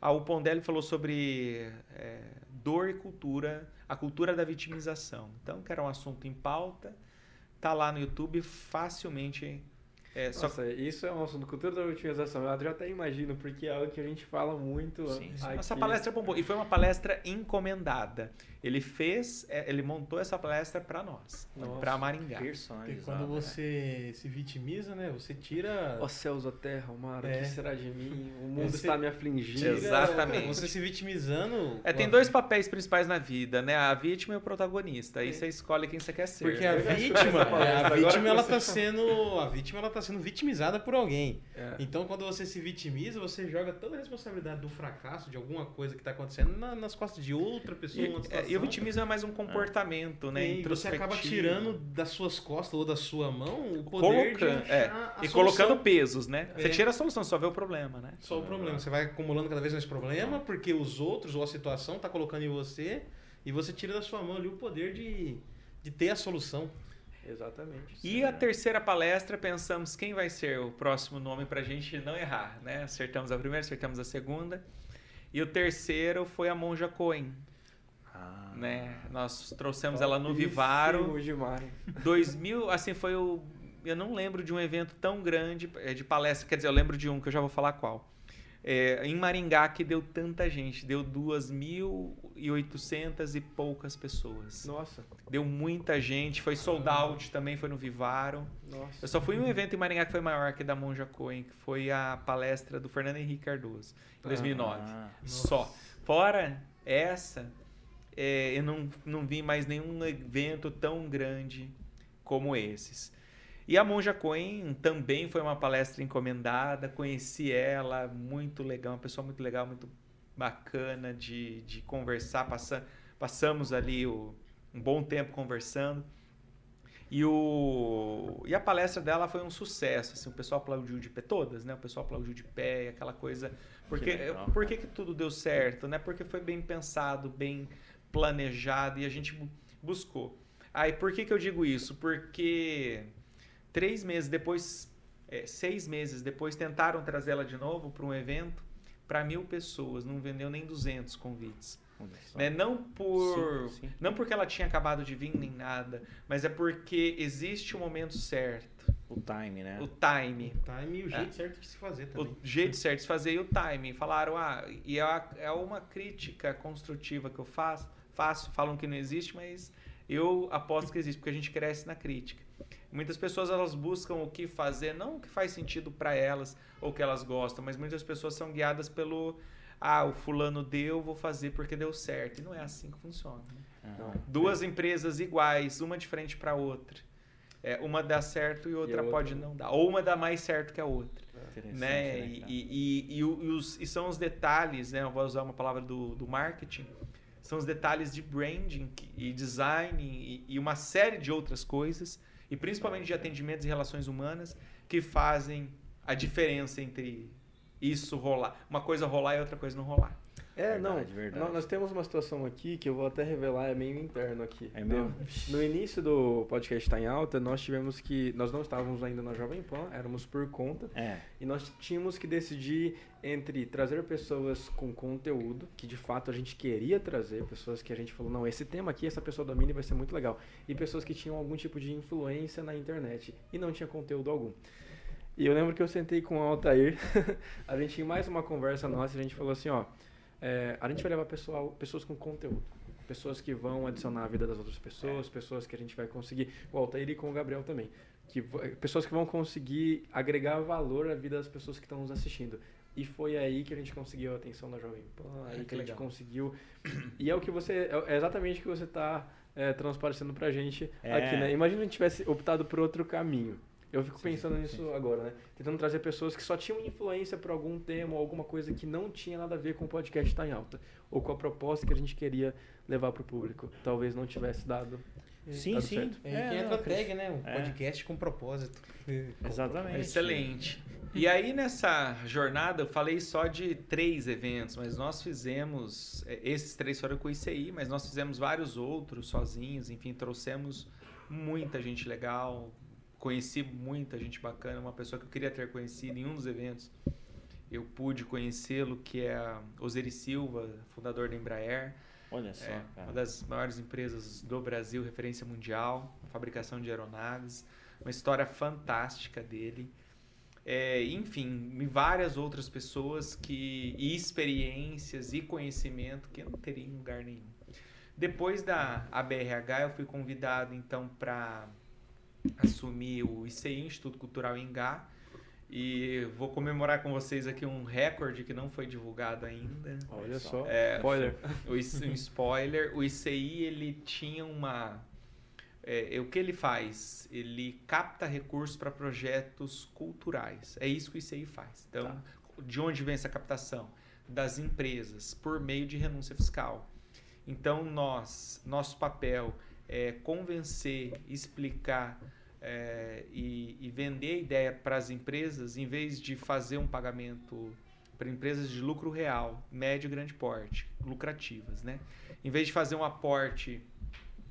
Ah, o Pondelli falou sobre é, dor e cultura, a cultura da vitimização. Então, que era um assunto em pauta, tá lá no YouTube facilmente. É, só Nossa, isso é um assunto cultura da otimização. Eu já até imagino, porque é algo que a gente fala muito Sim, sim. Essa palestra bombou. E foi uma palestra encomendada. Ele fez, é, ele montou essa palestra para nós, para Maringá. Porque quando né? você se vitimiza, né? Você tira. Ó céus, ó terra, mar, o É. que será de mim? O mundo Você- está me afligindo. Exatamente. Você se vitimizando. É, tem dois papéis principais na vida, né? A vítima e o protagonista. Aí você escolhe quem você quer ser. Porque a vítima, palestra, a vítima ela tá fala. sendo, a vítima ela tá sendo vitimizada por alguém. É. Então, quando você se vitimiza, você joga toda a responsabilidade do fracasso, de alguma coisa que tá acontecendo, na- nas costas de outra pessoa. E, é, e o vitimismo é mais um comportamento, né? E você acaba tirando das suas costas ou da sua mão o poder de Colocando, achar é, e solução. colocando pesos, né? Você É. tira a solução, só vê o problema, né? Só o problema. Você vai acumulando cada vez mais problema porque os outros ou a situação tá colocando em você e você tira da sua mão ali o poder de, de ter a solução. Exatamente. E a terceira palestra, pensamos quem vai ser o próximo nome pra gente não errar, né? Acertamos a primeira, acertamos a segunda. E o terceiro foi a Monja Cohen, Ah. né? Nós trouxemos ela no Vivaro. demais. 2000, assim, foi o... Eu não lembro de um evento tão grande é, de palestra, quer dizer, eu lembro de um que eu já vou falar qual. É, em Maringá que deu tanta gente, deu 2.800 e poucas pessoas. Nossa, Deu muita gente, foi sold out também, foi no Vivaro. nossa. Eu só fui em um evento em Maringá que foi maior que da Monja Cohen, que foi a palestra do Fernando Henrique Cardoso, em 2009. Ah. Só. Fora essa, é, eu não, não vi mais nenhum evento tão grande como esses. E a Monja Cohen também foi uma palestra encomendada, conheci ela, muito legal, uma pessoa muito legal, muito bacana de, de conversar, passa, passamos ali o, um bom tempo conversando. E, o, e a palestra dela foi um sucesso, assim, o pessoal aplaudiu de pé, todas, né? O pessoal aplaudiu de pé, aquela coisa. Porque, legal, por que, que tudo deu certo, né? Porque foi bem pensado, bem planejado e a gente bu- buscou. Aí, por que, que eu digo isso? Porque três meses depois, é, seis meses depois, tentaram trazer ela de novo para um evento para mil pessoas, não vendeu nem 200 convites. Né? Não por Sim, sim. não porque ela tinha acabado de vir nem nada, mas é porque existe o momento certo, O time, né? o time, O time e o jeito certo de se fazer também. o jeito certo de se fazer e o time. Falaram, ah, e é, a- é uma crítica construtiva que eu faço, faço, falam que não existe, mas eu aposto que existe, porque a gente cresce na crítica. Muitas pessoas elas buscam o que fazer, não o que faz sentido para elas ou o que elas gostam, mas muitas pessoas são guiadas pelo ah, o fulano deu, vou fazer porque deu certo. E não é assim que funciona. né? Ah. Duas empresas iguais, uma de frente para outra. É, uma dá certo e outra outra pode não dar. Ou uma dá mais certo que a outra. Interessante, Né? né, E, e, e, e e os, e são os detalhes, né? Eu vou usar uma palavra do, do marketing. São os detalhes de branding e design e, e uma série de outras coisas, e principalmente de atendimentos e relações humanas, que fazem a diferença entre isso rolar. Uma coisa rolar e outra coisa não rolar. É, Verdade, não. verdade. nó- Nós temos uma situação aqui que eu vou até revelar, é meio interno aqui. É mesmo? No início do podcast Tá em Alta, nós tivemos que. Nós não estávamos ainda na Jovem Pan, éramos por conta. É, E nós tínhamos que decidir entre trazer pessoas com conteúdo, que de fato a gente queria trazer, pessoas que a gente falou, não, esse tema aqui, essa pessoa domina vai ser muito legal. E pessoas que tinham algum tipo de influência na internet e não tinha conteúdo algum. E eu lembro que eu sentei com o Altair, a gente tinha mais uma conversa nossa e a gente falou assim, ó, é, a gente vai levar pessoal, pessoas com conteúdo. Pessoas que vão adicionar a vida das outras pessoas, pessoas que a gente vai conseguir, o Altair e com o Gabriel também. Que, pessoas que vão conseguir agregar valor à vida das pessoas que estão nos assistindo. E foi aí que a gente conseguiu a atenção da Jovem Pan, aí que que, a gente legal. conseguiu. E é o que você. É exatamente o que você está transparecendo pra gente É. aqui, né? Imagina se a gente tivesse optado por outro caminho. Eu fico Sim, pensando sim, nisso agora, né? Tentando trazer pessoas que só tinham influência por algum tema ou alguma coisa que não tinha nada a ver com o podcast estar em alta. Ou com a proposta que a gente queria levar pro público. Talvez não tivesse dado. sim, dado sim. certo. É, É, entra a tag, né? Um É. podcast com propósito. Exatamente. Excelente. E aí nessa jornada eu falei só de três eventos, mas nós fizemos, eh, esses três foram com o ICI, mas nós fizemos vários outros sozinhos, enfim, trouxemos muita gente legal, conheci muita gente bacana, uma pessoa que eu queria ter conhecido em um dos eventos. Eu pude conhecê-lo, que é a Oseri Silva, fundador da Embraer. Olha só, É, uma das maiores empresas do Brasil, referência mundial, fabricação de aeronaves, uma história fantástica dele. É, enfim, várias outras pessoas que e experiências e conhecimento que eu não teria em lugar nenhum. Depois da ABRH, eu fui convidado então para assumir o ICI, Instituto Cultural Ingá, e vou comemorar com vocês aqui um recorde que não foi divulgado ainda. Olha só. É, Spoiler. o, um spoiler, o ICI ele tinha uma é, é, o que ele faz? Ele capta recursos para projetos culturais. É isso que o ICI faz. Então, de onde vem essa captação? Das empresas, por meio de renúncia fiscal. Então, nós, nosso papel é convencer, explicar é, e, e vender a ideia para as empresas, em vez de fazer um pagamento para empresas de lucro real, médio e grande porte, lucrativas, né? Em vez de fazer um aporte,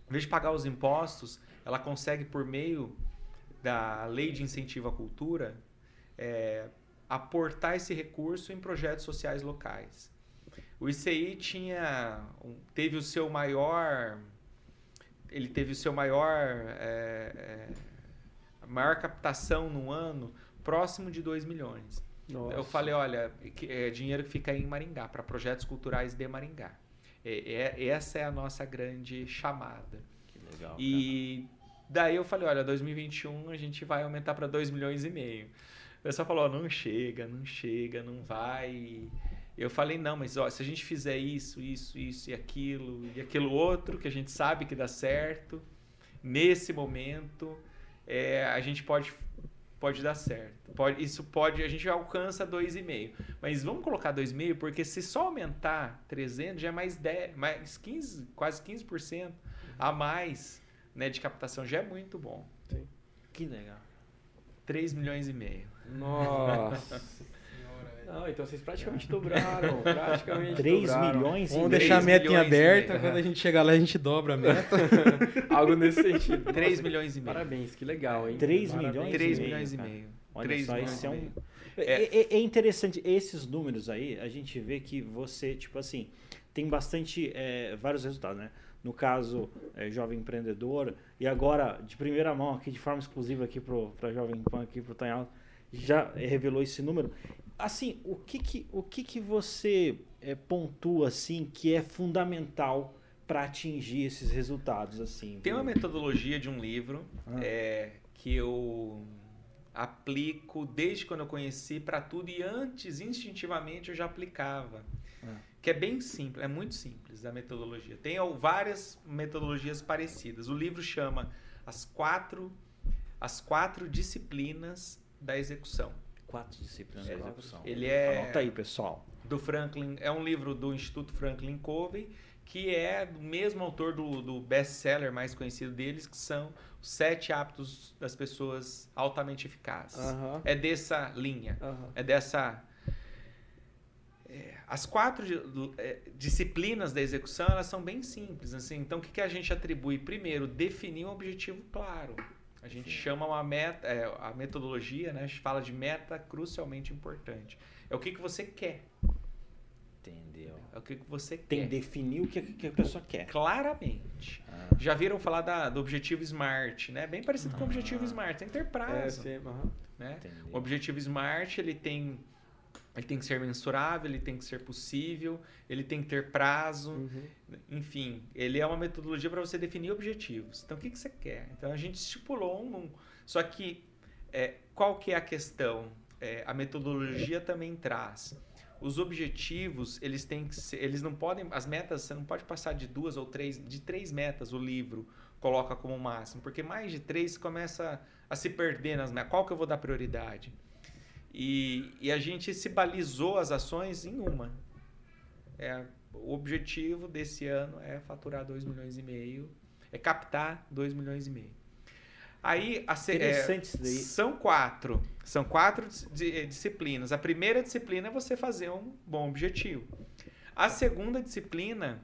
em vez de pagar os impostos, ela consegue por meio da lei de incentivo à cultura é, aportar esse recurso em projetos sociais locais. O ICI tinha, teve o seu maior, ele teve o seu maior, é, maior captação no ano próximo de 2 milhões. Nossa. Eu falei, olha, é dinheiro que fica aí em Maringá, para projetos culturais de Maringá. É, é- essa é a nossa grande chamada. Que legal. E daí eu falei, olha, 2021 a gente vai aumentar para 2 milhões e meio. O pessoal falou, não chega, não chega, não vai. Eu falei, não, mas ó, se a gente fizer isso, isso, isso e aquilo e aquilo outro, que a gente sabe que dá certo, nesse momento, é, a gente pode, pode dar certo. Pode, isso pode, a gente alcança 2,5. Mas vamos colocar 2,5, porque se só aumentar 300, já é mais 10, mais 15, quase 15% a mais né, de captação, já é muito bom. cara. Que legal. 3 milhões e meio. Nossa. Não, então vocês praticamente dobraram. Praticamente 3 dobraram. milhões e Vamos deixar a 3 meta em aberta, quando a gente chegar lá a gente dobra a meta. Algo nesse sentido. 3 Nossa, milhões e meio. Parabéns, que legal, hein? 3 Parabéns. milhões 3 e meio, milhões e meio. Olha 3 só, milhões esse é um. meio. É, é- é interessante, esses números aí, a gente vê que você, tipo assim, tem bastante, é, vários resultados, né? No caso, é, Jovem Empreendedor, e agora, de primeira mão, aqui, de forma exclusiva aqui para Jovem Pan, aqui pro Tanhal, já revelou esse número. Assim, o que que, o que, que você é, pontua, assim, que é fundamental para atingir esses resultados, assim? Tem uma do- metodologia de um livro Ah. é, que eu aplico desde quando eu conheci para tudo e antes, instintivamente, eu já aplicava. Ah. Que é bem simples, é muito simples a metodologia. Tem ó, várias metodologias parecidas. O livro chama As Quatro as quatro disciplinas da execução. Quatro disciplinas É, de execução. ele é- Anota aí, pessoal. Do Franklin, é um livro do Instituto Franklin Covey, que é do mesmo autor do, do best-seller mais conhecido deles, que são os sete hábitos das pessoas altamente eficazes. É dessa linha. É dessa. é, as quatro é, disciplinas da execução elas são bem simples. Assim. Então, o que, que a gente atribui? Primeiro, definir um objetivo claro. A gente chama uma meta, é, a metodologia, né? A gente fala de meta crucialmente importante. É o que, que você quer. Entendeu? É o que, que você Tem quer. que definir o que, que a pessoa quer. Claramente. Ah. Já viram falar da- do objetivo SMART, né? Bem parecido com o objetivo Ah. SMART. Tem que ter É, prazo. sim, aham. né? Entendeu. O objetivo SMART, ele tem, ele tem que ser mensurável, ele tem que ser possível, ele tem que ter prazo, Uhum. enfim, ele é uma metodologia para você definir objetivos. Então, o que, que você quer? Então, a gente estipulou um... só que, é, qual que é a questão? É, a metodologia também traz. Os objetivos, eles têm que ser, eles não podem, as metas, você não pode passar de duas ou três, de três metas o livro coloca como máximo, porque mais de três começa a se perder nas metas. Qual que eu vou dar prioridade? E, e a gente se balizou as ações em uma. É, o objetivo desse ano é faturar 2 milhões e meio, é captar 2 milhões e meio. Aí a é, Interessante isso daí. são quatro. São quatro eh, disciplinas. A primeira disciplina é você fazer um bom objetivo. A segunda disciplina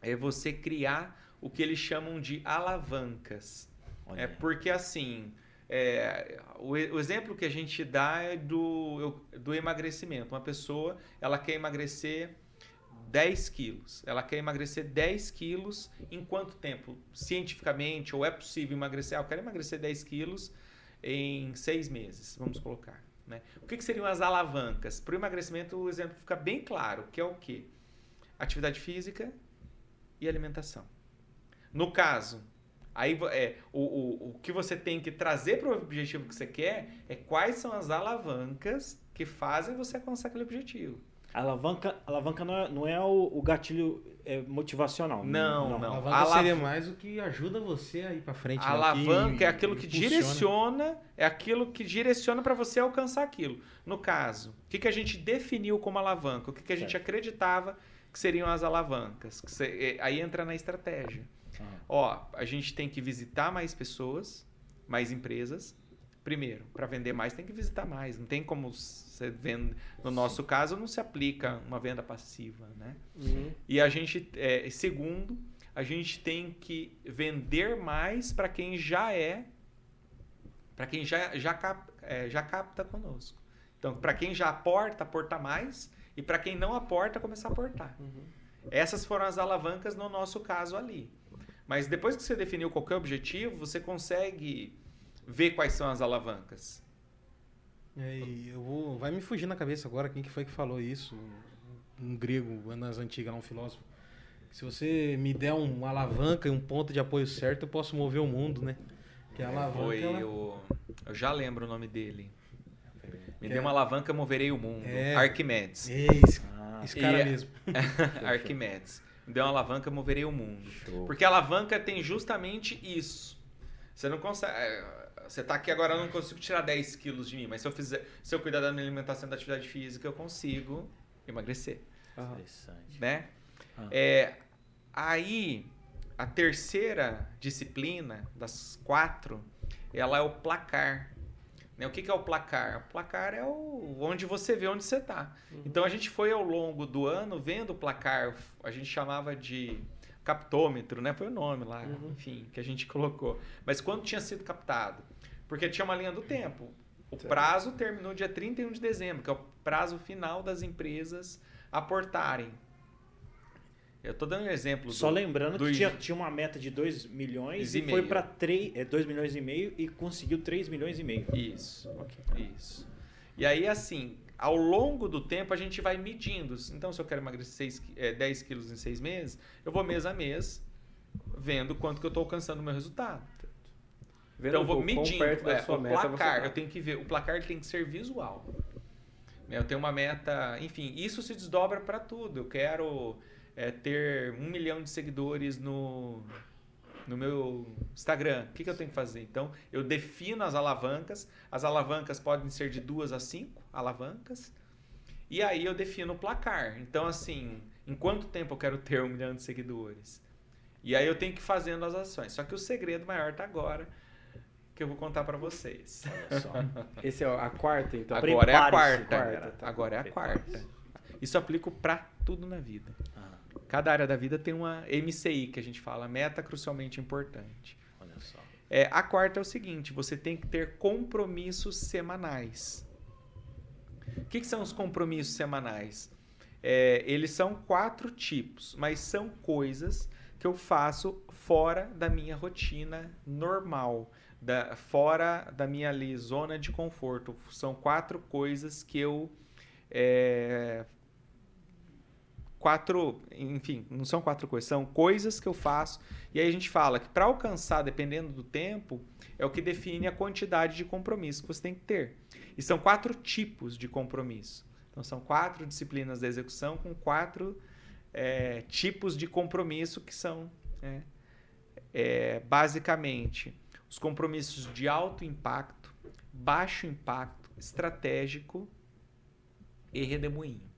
é você criar o que eles chamam de alavancas. Olha É porque assim, é, o, o exemplo que a gente dá é do, do emagrecimento. Uma pessoa, ela quer emagrecer 10 quilos. Ela quer emagrecer 10 quilos em quanto tempo? Cientificamente, ou é possível emagrecer? Ah, eu quero emagrecer 10 quilos em seis meses, vamos colocar. Né? O que, que seriam as alavancas? Para o emagrecimento, o exemplo fica bem claro, que é o quê? Atividade física e alimentação. No caso, aí é, o, o, o que você tem que trazer para o objetivo que você quer é quais são as alavancas que fazem você alcançar aquele objetivo. Alavanca, alavanca não é, não é o, o gatilho é, motivacional. Não, A não. alavanca Alav- seria mais o que ajuda você a ir pra frente. A né? Alavanca é aquilo que direciona, é aquilo que direciona para você alcançar aquilo. No caso, o que, que a gente definiu como alavanca? O que, que a gente Certo. acreditava que seriam as alavancas? Que se- é, aí entra na estratégia. Ó, a gente tem que visitar mais pessoas, mais empresas. Primeiro, para vender mais tem que visitar mais. Não tem como você vende. No nosso caso, não se aplica uma venda passiva, né? Uhum. E a gente, é, segundo, a gente tem que vender mais para quem já é, para quem já, já, cap- é, já capta conosco. Então, para quem já aporta, aportar mais, e para quem não aporta, começar a aportar. Uhum. Essas foram as alavancas no nosso caso ali. Mas depois que você definiu qualquer objetivo, você consegue ver quais são as alavancas. É, e eu vou, vai me fugir na cabeça agora quem que foi que falou isso. Um grego, nas antigas, um filósofo. Se você me der uma alavanca e um ponto de apoio certo, eu posso mover o mundo, né? Que a alavanca. Foi ela- o... Eu já lembro o nome dele. Me Que dê é- uma alavanca, moverei o mundo. É. Arquimedes. Esse, Ah, esse cara E- mesmo. Arquimedes. Me deu uma alavanca, moverei o mundo. show. Porque a alavanca tem justamente isso. Você não consegue. é, Você tá aqui agora, eu não consigo tirar 10 quilos de mim, mas se eu fizer, se eu cuidar da minha alimentação e da atividade física, eu consigo emagrecer. Interessante. né? Ah. É, aí, a terceira disciplina das quatro, ela é o placar. Né? O que, que é o placar? O placar é o, onde você vê onde você está. Então a gente foi ao longo do ano vendo o placar, a gente chamava de captômetro, né? Foi o nome lá, Uhum. enfim, que a gente colocou. Mas quando tinha sido captado? Porque tinha uma linha do tempo. O Certo. prazo terminou dia 31 de dezembro, que é o prazo final das empresas aportarem. Eu tô dando um exemplo. Só do- lembrando do que tinha, tinha uma meta de 2 milhões E e, foi para 2 milhões e meio e conseguiu 3 milhões e meio. Isso, isso. E aí, assim, ao longo do tempo a gente vai medindo. Então, se eu quero emagrecer seis qui- eh, 10 quilos em seis meses, eu vou mês a mês vendo quanto que eu estou alcançando o meu resultado. Vendo então, eu vou medindo. perto da é, sua o meta você placar, tá. eu tenho que ver. O placar tem que ser visual. Eu tenho uma meta, enfim, isso se desdobra para tudo. Eu quero é, ter um milhão de seguidores no, no meu Instagram. O que, que eu tenho que fazer? Então, eu defino as alavancas. As alavancas podem ser de duas a cinco alavancas. E aí eu defino o placar. Então, assim, em quanto tempo eu quero ter um milhão de seguidores? E aí eu tenho que ir fazendo as ações. Só que o segredo maior tá agora, que eu vou contar para vocês. Olha só. Esse é a quarta, então. Agora é a quarta. quarta, tá. Agora é a quarta. Isso aplico para tudo na vida. Cada área da vida tem uma MCI que a gente fala, meta crucialmente importante. olha só. É, a quarta é o seguinte: você tem que ter compromissos semanais. O que, que são os compromissos semanais? É, eles são quatro tipos, mas são coisas que eu faço fora da minha rotina normal, da, fora da minha ali, zona de conforto. São quatro coisas que eu. é, quatro, enfim, não são quatro coisas, são coisas que eu faço. E aí a gente fala que para alcançar, dependendo do tempo, é o que define a quantidade de compromisso que você tem que ter. E são quatro tipos de compromisso. Então são quatro disciplinas da execução com quatro é, tipos de compromisso que são né, é, basicamente os compromissos de alto impacto, baixo impacto, estratégico e redemoinho.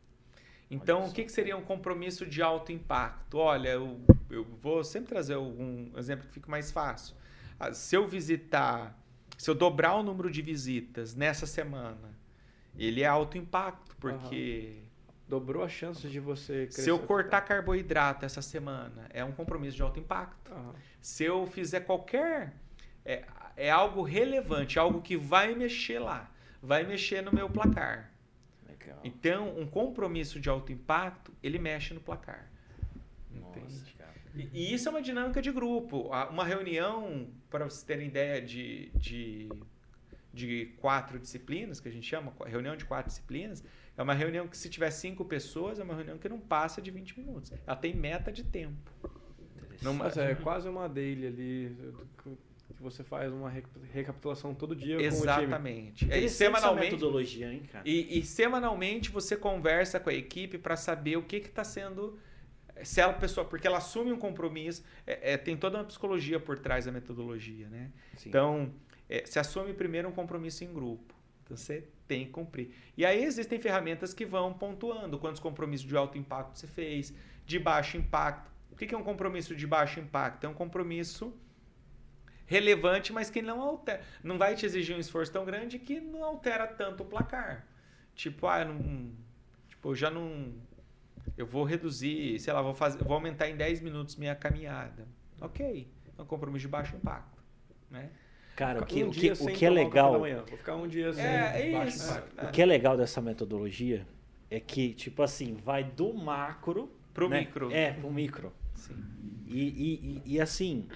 Então, o que, que seria um compromisso de alto impacto? Olha, eu, eu vou sempre trazer um exemplo que fica mais fácil. Ah, Se eu visitar, se eu dobrar o número de visitas nessa semana, ele é alto impacto, porque Dobrou as chances de você crescer. se eu cortar carboidrato essa semana, é um compromisso de alto impacto. Aham. Se eu fizer qualquer. É, é algo relevante, algo que vai mexer lá, vai mexer no meu placar. Legal. Então, um compromisso de alto impacto, ele mexe no placar. Nossa, Entende? cara. E, e isso é uma dinâmica de grupo. Uma reunião, para vocês terem ideia de, de, de quatro disciplinas, que a gente chama, reunião de quatro disciplinas, é uma reunião que, se tiver cinco pessoas, é uma reunião que não passa de 20 minutos. Ela tem meta de tempo. Não, Mas é quase uma daily ali, que você faz uma re- recapitulação todo dia com o time. Exatamente. É, e semanalmente, metodologia, hein, cara? E, e semanalmente você conversa com a equipe para saber o que está sendo. Se ela pessoa, porque ela assume um compromisso, é- é, tem toda uma psicologia por trás da metodologia, né? Sim. Então, é, se assume primeiro um compromisso em grupo. Então, você tem que cumprir. E aí existem ferramentas que vão pontuando quantos compromissos de alto impacto você fez, de baixo impacto. O que é um compromisso de baixo impacto? É um compromisso relevante, mas que não altera, não vai te exigir um esforço tão grande que não altera tanto o placar. Tipo, ah, eu não, tipo, eu já não eu vou reduzir, sei lá, vou fazer, vou aumentar em 10 minutos minha caminhada. OK. É um compromisso de baixo impacto, né? Cara, o que, um o que, o que é legal. Vou ficar um dia sem É, é baixo isso. impacto. o que é legal dessa metodologia é que, tipo assim, vai do macro Pro né? micro. É, pro micro. Sim. E, e, e, e, assim,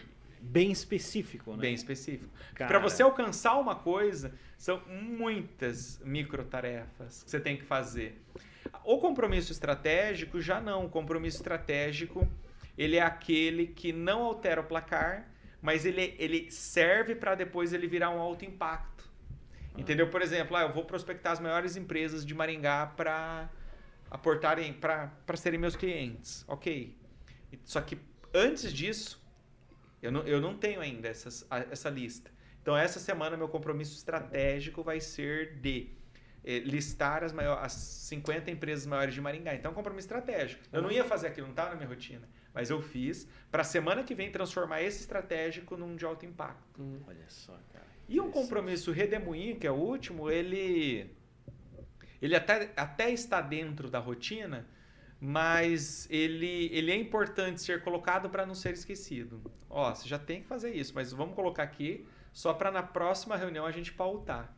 bem específico, né? Bem específico. Para você alcançar uma coisa, são muitas microtarefas que você tem que fazer. O compromisso estratégico já não. O compromisso estratégico, ele é aquele que não altera o placar, mas ele, ele serve para depois ele virar um alto impacto. Entendeu? Por exemplo, ah, eu vou prospectar as maiores empresas de Maringá para aportarem, para serem meus clientes. Ok. Só que antes disso, eu não, eu não tenho ainda essas, a- essa lista. Então, essa semana, meu compromisso estratégico vai ser de eh, listar as, maiores, as 50 empresas maiores de Maringá. Então, é um compromisso estratégico. Eu não ia fazer aquilo, não estava na minha rotina. Mas eu fiz para a semana que vem transformar esse estratégico num de alto impacto. Hum. Olha só, cara. E um Interessante. compromisso redemoinho, que é o último, ele, ele até, até está dentro da rotina, mas ele, ele é importante ser colocado para não ser esquecido. Ó, você já tem que fazer isso, mas vamos colocar aqui só para na próxima reunião a gente pautar.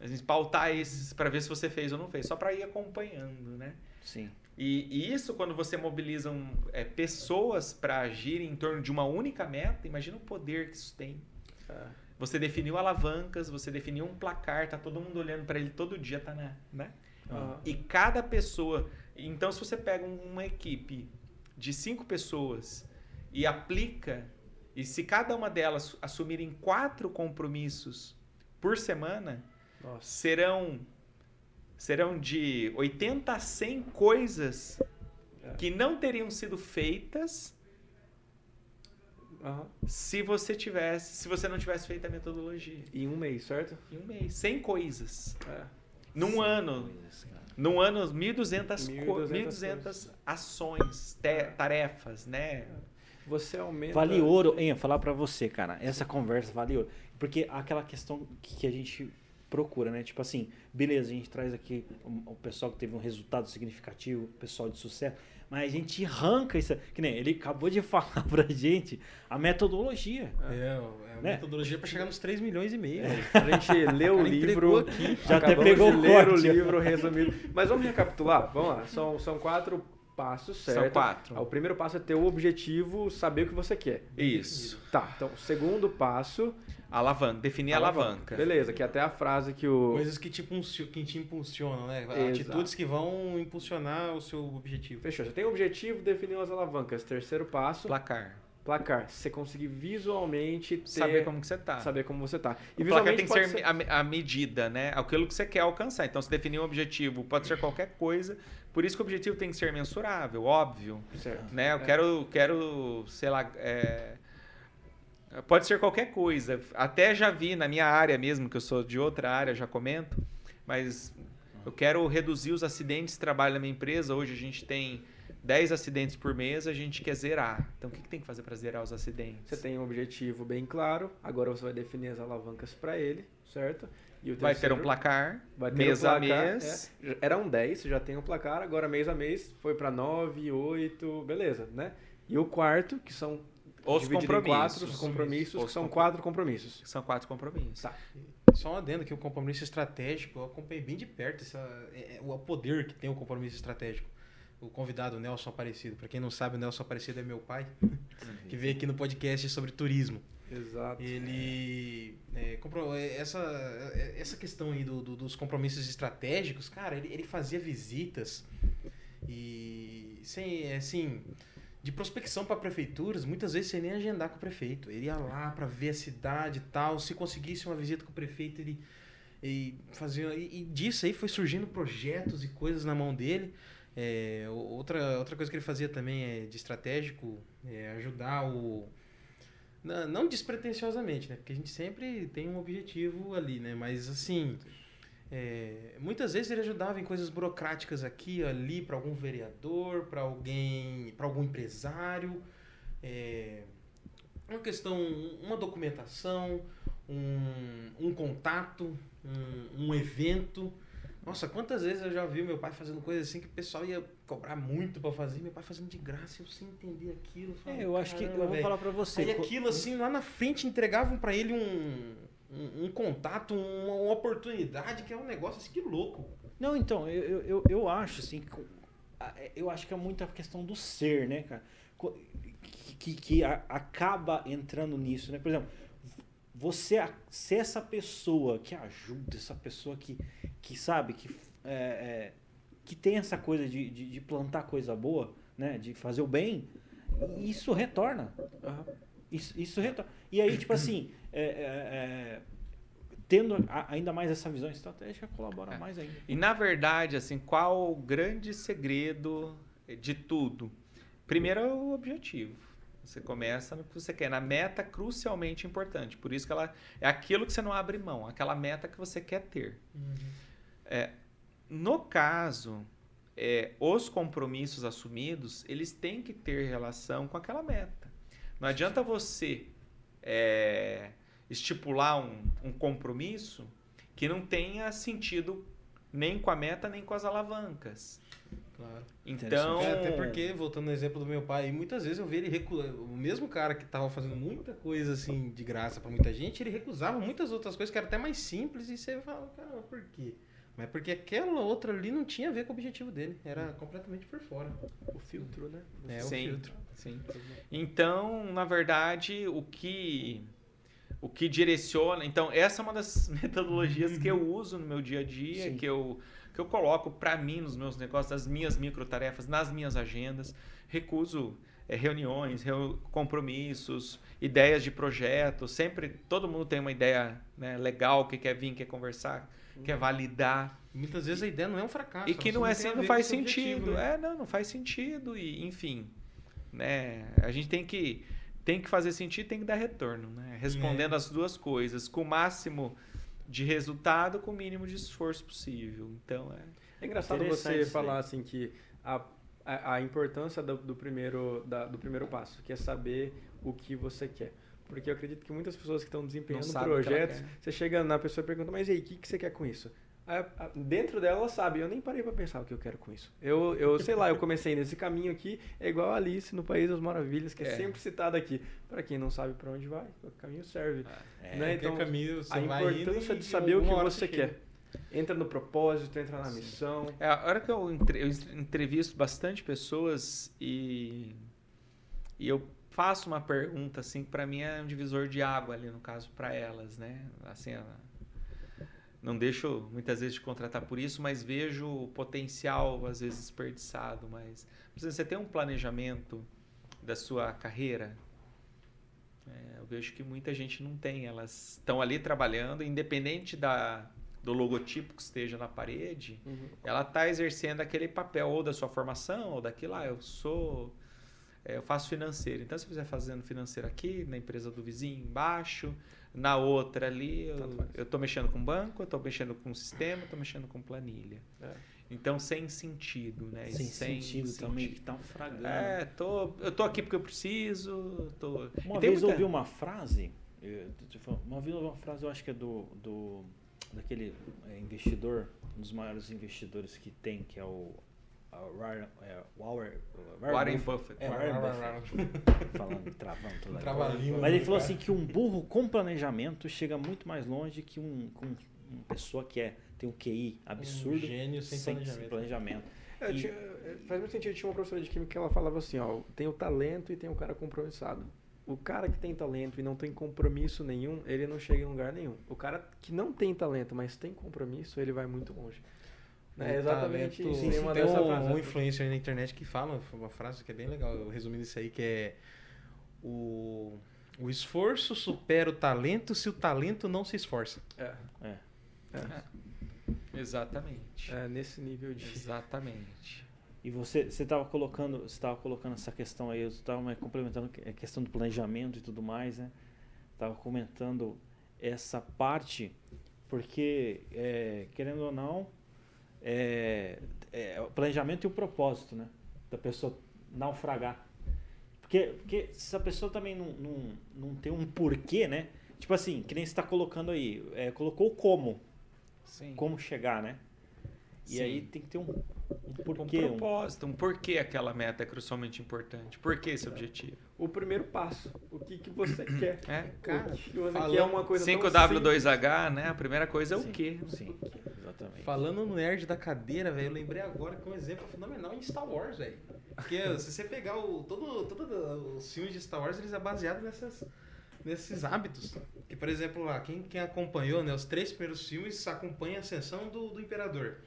A gente pautar esses para ver se você fez ou não fez, só para ir acompanhando, né? Sim. E, e isso, quando você mobiliza um, é, pessoas para agirem em torno de uma única meta, imagina o poder que isso tem. É. Você definiu alavancas, você definiu um placar, tá todo mundo olhando para ele todo dia, tá na, né? Ah. E cada pessoa, então se você pega um- uma equipe de cinco pessoas e aplica, e se cada uma delas assumirem quatro compromissos por semana, Nossa. serão serão de 80 a 100 coisas É. que não teriam sido feitas Aham. se você tivesse, se você não tivesse feito a metodologia. Em um mês, certo? Em um mês, 100 coisas. É. Num ano, Coisas, cara. Num ano 1.200 co- 1.200 1.200 ações, te- tarefas, né? Você aumenta. Vale ouro, hein? Falar pra você, cara. Essa conversa vale ouro. Porque aquela questão que que a gente procura, né? Tipo assim, beleza, a gente traz aqui o, o pessoal que teve um resultado significativo, o pessoal de sucesso, mas a gente arranca isso. Que nem ele acabou de falar pra gente a metodologia. É, é a Né? metodologia pra chegar nos 3 milhões e meio. A gente lê o livro. aqui. Já até pegou de o ler corte. o livro resumido. Mas vamos recapitular? Vamos lá. São, são quatro passos, certo? São quatro. Ah, O primeiro passo é ter o objetivo, saber o que você quer. Isso. Tá, então, o segundo passo. Alavanca, definir a alavanca. Beleza, que é até a frase que o. Coisas que te, que te impulsionam, né? Exato. Atitudes que vão impulsionar o seu objetivo. Fechou. Você tem o objetivo, definiu as alavancas. Terceiro passo, Placar. placar. Você conseguir visualmente ter, Saber como que você tá. saber como você tá. E o placar tem visualmente que ser, a, a medida, né? Aquilo que você quer alcançar. Então, se definir um objetivo, pode ser qualquer coisa. Por isso que o objetivo tem que ser mensurável, óbvio. Certo. Né? Eu É. quero, quero, sei lá, é, pode ser qualquer coisa. Até já vi na minha área mesmo, que eu sou de outra área, já comento, mas eu quero reduzir os acidentes de trabalho na minha empresa. Hoje a gente tem 10 acidentes por mês, a gente quer zerar. Então o que, que tem que fazer para zerar os acidentes? Você tem um objetivo bem claro, agora você vai definir as alavancas para ele, certo? E o Vai ter um placar, vai ter mês um a placar, mês. é. Já- Eram 10, você já tem um placar, agora mês a mês foi para 9, 8, beleza, né? E o quarto, que são Os compromissos. quatro os compromissos, Os que são quatro compromissos. São quatro compromissos. Tá. Só um adendo que o compromisso estratégico, eu acompanhei bem de perto essa, é, é, o poder que tem o compromisso estratégico. O convidado, o Nelson Aparecido. Para quem não sabe, o Nelson Aparecido é meu pai, que veio aqui no podcast sobre turismo. Exato. Ele. é, compro- é, essa, é, essa questão aí do, do- dos compromissos estratégicos, cara, ele, ele fazia visitas e. Sem, assim. De prospecção para prefeituras, muitas vezes sem nem agendar com o prefeito. Ele ia lá para ver a cidade e tal. Se conseguisse uma visita com o prefeito, ele, ele fazia. E, e disso aí foi surgindo projetos e coisas na mão dele. É, outra, outra coisa que ele fazia também é de estratégico é ajudar o. Não, despretensiosamente, né? Porque a gente sempre tem um objetivo ali, né? Mas assim. é, muitas vezes ele ajudava em coisas burocráticas aqui, ali, para algum vereador, para alguém, para algum empresário. É, uma questão, uma documentação, um, um contato, um, um evento. Nossa, quantas vezes eu já vi meu pai fazendo coisas assim que o pessoal ia cobrar muito pra fazer, meu pai fazendo de graça, eu sem entender aquilo. falava, É, eu acho que eu "Caramba, vou velho." falar pra você. Co- aquilo assim, lá na frente entregavam pra ele um, um, um contato, uma, uma oportunidade que é um negócio assim que louco. Não, então, eu, eu, eu, eu acho assim, a- eu acho que é muito a questão do ser, né, cara? Que, que, a- acaba entrando nisso, né? Por exemplo, você ser essa pessoa que ajuda, essa pessoa que, que sabe, que, é, é, que tem essa coisa de, de, de plantar coisa boa, né? De fazer o bem, isso retorna. Isso, isso retorna. E aí, tipo assim, é, é, é, tendo a- ainda mais essa visão estratégica, colabora É. mais ainda. E na verdade, assim, qual o grande segredo de tudo? Primeiro é o objetivo. Você começa no que você quer, na meta crucialmente importante. Por isso que ela é aquilo que você não abre mão, aquela meta que você quer ter. É, no caso, é, os compromissos assumidos, eles têm que ter relação com aquela meta. Não adianta você é, estipular um, um compromisso que não tenha sentido nem com a meta, nem com as alavancas. Claro. Então, É, até porque, voltando no exemplo do meu pai, muitas vezes eu vi ele recusar. O mesmo cara que tava fazendo muita coisa assim de graça pra muita gente, ele recusava muitas outras coisas que eram até mais simples e você fala, cara, por quê? Mas porque aquela outra ali não tinha a ver com o objetivo dele. Era completamente por fora. O filtro, né? É, o Sim. filtro. Sim. Então, na verdade, o que o que direciona, então essa é uma das metodologias que eu uso no meu dia a dia, Sim. que eu que eu coloco para mim nos meus negócios, nas minhas microtarefas, nas minhas agendas, recuso é, reuniões, reu- compromissos, ideias de projeto, sempre todo mundo tem uma ideia né, legal que quer vir, quer conversar, quer validar. Muitas vezes a ideia não é um fracasso. E que não é assim, não ver faz com o seu objetivo, sentido. né? É, não, não faz sentido. E, enfim, né? A gente tem que tem que fazer sentido, tem que dar retorno, né? Respondendo É. as duas coisas, com o máximo de resultado, com o mínimo de esforço possível. Então, é É engraçado você falar assim que a, a, a importância do, do primeiro, da- do primeiro passo, que é saber o que você quer. Porque eu acredito que muitas pessoas que estão desempenhando que projetos, quer. você chega na pessoa e pergunta, mas e aí, o que, que você quer com isso? Aí, dentro dela ela sabe, eu nem parei pra pensar o que eu quero com isso. Eu, eu sei lá, eu comecei nesse caminho aqui, é igual a Alice no País das Maravilhas, que é, É. sempre citada aqui. Pra quem não sabe pra onde vai, o caminho serve. É, né? Então, caminho, a importância de saber o que você chega. quer. Entra no propósito, entra na missão. É, a hora que eu, entre- eu entrevisto bastante pessoas e, e eu faço uma pergunta assim que para mim é um divisor de água ali no caso para elas, né? Assim, não deixo muitas vezes de contratar por isso, mas vejo o potencial às vezes desperdiçado, mas exemplo, você tem um planejamento da sua carreira? É, eu vejo que muita gente não tem. Elas estão ali trabalhando, independente da, do logotipo que esteja na parede, Uhum. ela está exercendo aquele papel ou da sua formação ou daquilo lá. Eu sou. É, eu faço financeiro. Então, se eu estiver fazendo financeiro aqui, na empresa do vizinho embaixo, na outra ali, eu, tô mexendo com banco, eu tô mexendo com sistema, tô mexendo com planilha. É. Então, sem sentido, né? Sem, sentido, também, que tá um fragando. É, tô, eu tô aqui porque eu preciso. Tô... Uma vez muita- ouvi uma frase, eu- falar, uma vez ouvi uma frase, eu acho que é do, do daquele é, investidor, um dos maiores investidores que tem, que é o Warren, Warren, Warren Buffett. É, Warren Buffett. falando, travando toda hora. Trava-língua Mas ele falou cara. assim que um burro com planejamento chega muito mais longe que um, com uma pessoa que é, tem um QI absurdo Um gênio sem planejamento. planejamento. É, E- tinha- é, faz muito sentido. Tinha uma professora de química que ela falava assim, ó, tem o talento e tem o cara compromissado. O cara que tem talento e não tem compromisso nenhum, ele não chega em lugar nenhum. O cara que não tem talento, mas tem compromisso, ele vai muito longe. Né? É exatamente talento- isso. Sim, Tem sim, um, frase. um influencer aí na internet que fala uma frase que é bem legal, resumindo isso aí, que é o, o esforço supera o talento se o talento não se esforça. É, É. Exatamente. é nesse nível de... Exatamente. E você você estava colocando você estava colocando essa questão aí, eu estava complementando a questão do planejamento e tudo mais, né? Estava comentando essa parte porque é, querendo ou não é, é, o planejamento e o propósito, né? Da pessoa naufragar. Porque, porque se a pessoa também não, não, não tem um porquê, né? Tipo assim, que nem você está colocando aí, é, colocou o como, Sim. como chegar, né? E Sim. aí tem que ter um, um um porquê. um- propósito, um porquê aquela meta é crucialmente importante. Por que esse objetivo? O primeiro passo. O que, que você quer? É, Cara, o que você falando- quer é uma coisa tão 5W2H, né? A primeira coisa é o Sim, quê? Sim, exatamente. Falando no nerd da cadeira, velho, eu lembrei agora que um exemplo fenomenal em Star Wars, velho. Porque se você pegar o, todo, todo os filmes de Star Wars, eles é baseado nessas, nesses hábitos. Que, por exemplo, lá, quem, quem acompanhou, né, os três primeiros filmes acompanha a ascensão do, do imperador.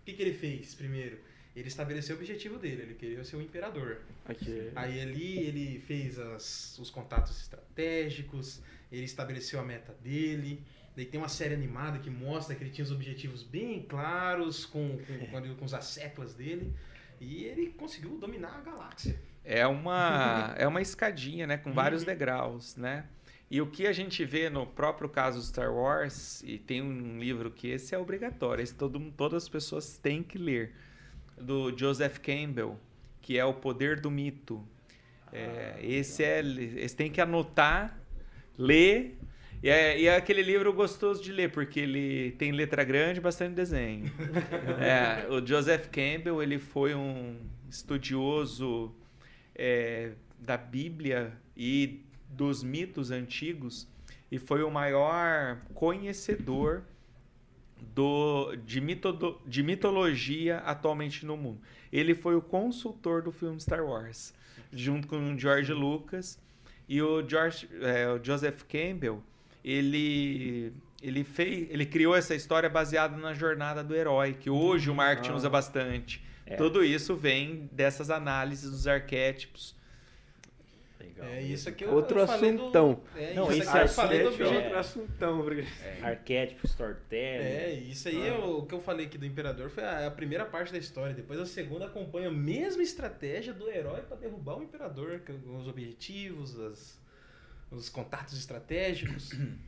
O que, que ele fez primeiro? Ele estabeleceu o objetivo dele, ele queria ser o imperador. Aqui. Aí ali ele fez as- os contatos estratégicos, ele estabeleceu a meta dele. Daí tem uma série animada que mostra que ele tinha os objetivos bem claros com, com, com, com os asseclas dele. E ele conseguiu dominar a galáxia. É uma, é uma escadinha, né? Com vários Uhum. degraus, né? E o que a gente vê no próprio caso Star Wars, e tem um livro que esse é obrigatório, esse todo, todas as pessoas têm que ler, do Joseph Campbell, que é O Poder do Mito. É, esse é, esse tem que anotar, ler, e é, e é aquele livro gostoso de ler, porque ele tem letra grande e bastante desenho. É, o Joseph Campbell, ele foi um estudioso é, da Bíblia e dos mitos antigos e foi o maior conhecedor do, de, mitodo, de mitologia atualmente no mundo. Ele foi o consultor do filme Star Wars, junto com o George Lucas. E o, George, é, o Joseph Campbell, ele, ele, fez, ele criou essa história baseada na jornada do herói, que hoje o marketing Ah. usa bastante. É. Tudo isso vem dessas análises dos arquétipos. Legal. É isso aqui eu, Outro eu falei do- assuntão. É, Não, isso esse aqui eu falei é- outro assuntão. Arquétipo, storytelling. É, isso aí é o que eu falei aqui do Imperador foi a, a primeira parte da história. Depois a segunda acompanha a mesma estratégia do herói para derrubar o Imperador, que- os objetivos, as- os contatos estratégicos,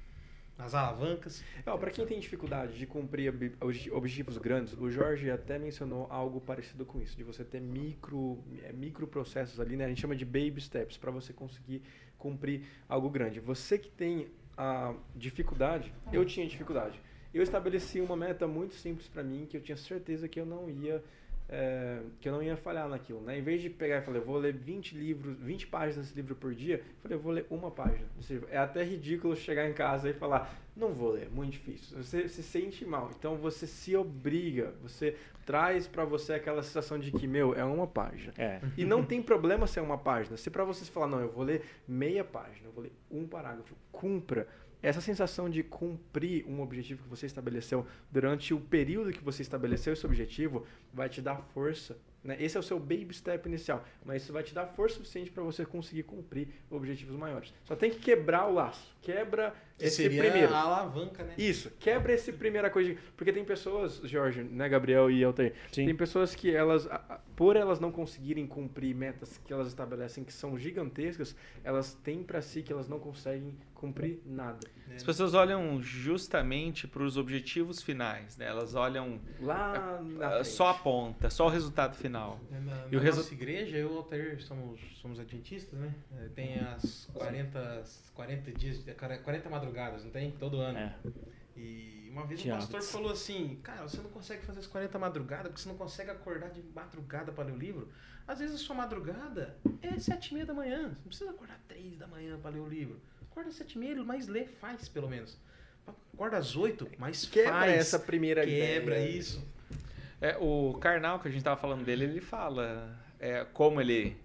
as alavancas. Ó, pra quem tem dificuldade de cumprir ob- obje- objetivos grandes, o Jorge até mencionou algo parecido com isso, de você ter micro, é, micro processos ali, né? A gente chama de baby steps, para você conseguir cumprir algo grande. Você que tem a dificuldade, eu tinha dificuldade. Eu estabeleci uma meta muito simples para mim, que eu tinha certeza que eu não ia é, que eu não ia falhar naquilo, né? Em vez de pegar e falar, eu vou ler 20 livros, 20 páginas desse livro por dia, eu falei, eu vou ler uma página. livro. É até ridículo chegar em casa e falar, não vou ler, muito difícil. Você se sente mal, então você se obriga, você traz pra você aquela sensação de que, meu, é uma página. É. E não tem problema ser uma página. Se pra vocês falar, não, eu vou ler meia página, eu vou ler um parágrafo, cumpra. Essa sensação de cumprir um objetivo que você estabeleceu durante o período que você estabeleceu esse objetivo vai te dar força. Né? Esse é o seu baby step inicial, mas isso vai te dar força suficiente para você conseguir cumprir objetivos maiores. Só tem que quebrar o laço. Quebra Que esse seria primeiro. a alavanca, né? Isso, quebra esse primeira coisa. Porque tem pessoas, Jorge, né, Gabriel e Altair? Sim. Tem pessoas que elas, por elas não conseguirem cumprir metas que elas estabelecem que são gigantescas, elas têm pra si que elas não conseguem cumprir nada. As pessoas olham justamente para os objetivos finais, né? Elas olham Lá na ah, frente. só a ponta, só o resultado final. Na, na E o resu- nossa igreja, eu e o Altair somos, somos adventistas, né? É, Tem as 40, 40 dias, de- 40 madrugadas, não tem? Todo ano. É. E uma vez Tinha o pastor hábitos. falou assim, cara, você não consegue fazer as 40 madrugadas porque você não consegue acordar de madrugada para ler o livro. Às vezes a sua madrugada é sete e meia da manhã. Você não precisa acordar três da manhã para ler o livro. Acorda às sete e meia, mas lê, faz pelo menos. Acorda às oito, mas Quebra faz. essa primeira Quebra ideia. isso. É, o Karnal, que a gente tava falando dele, ele fala é, como ele,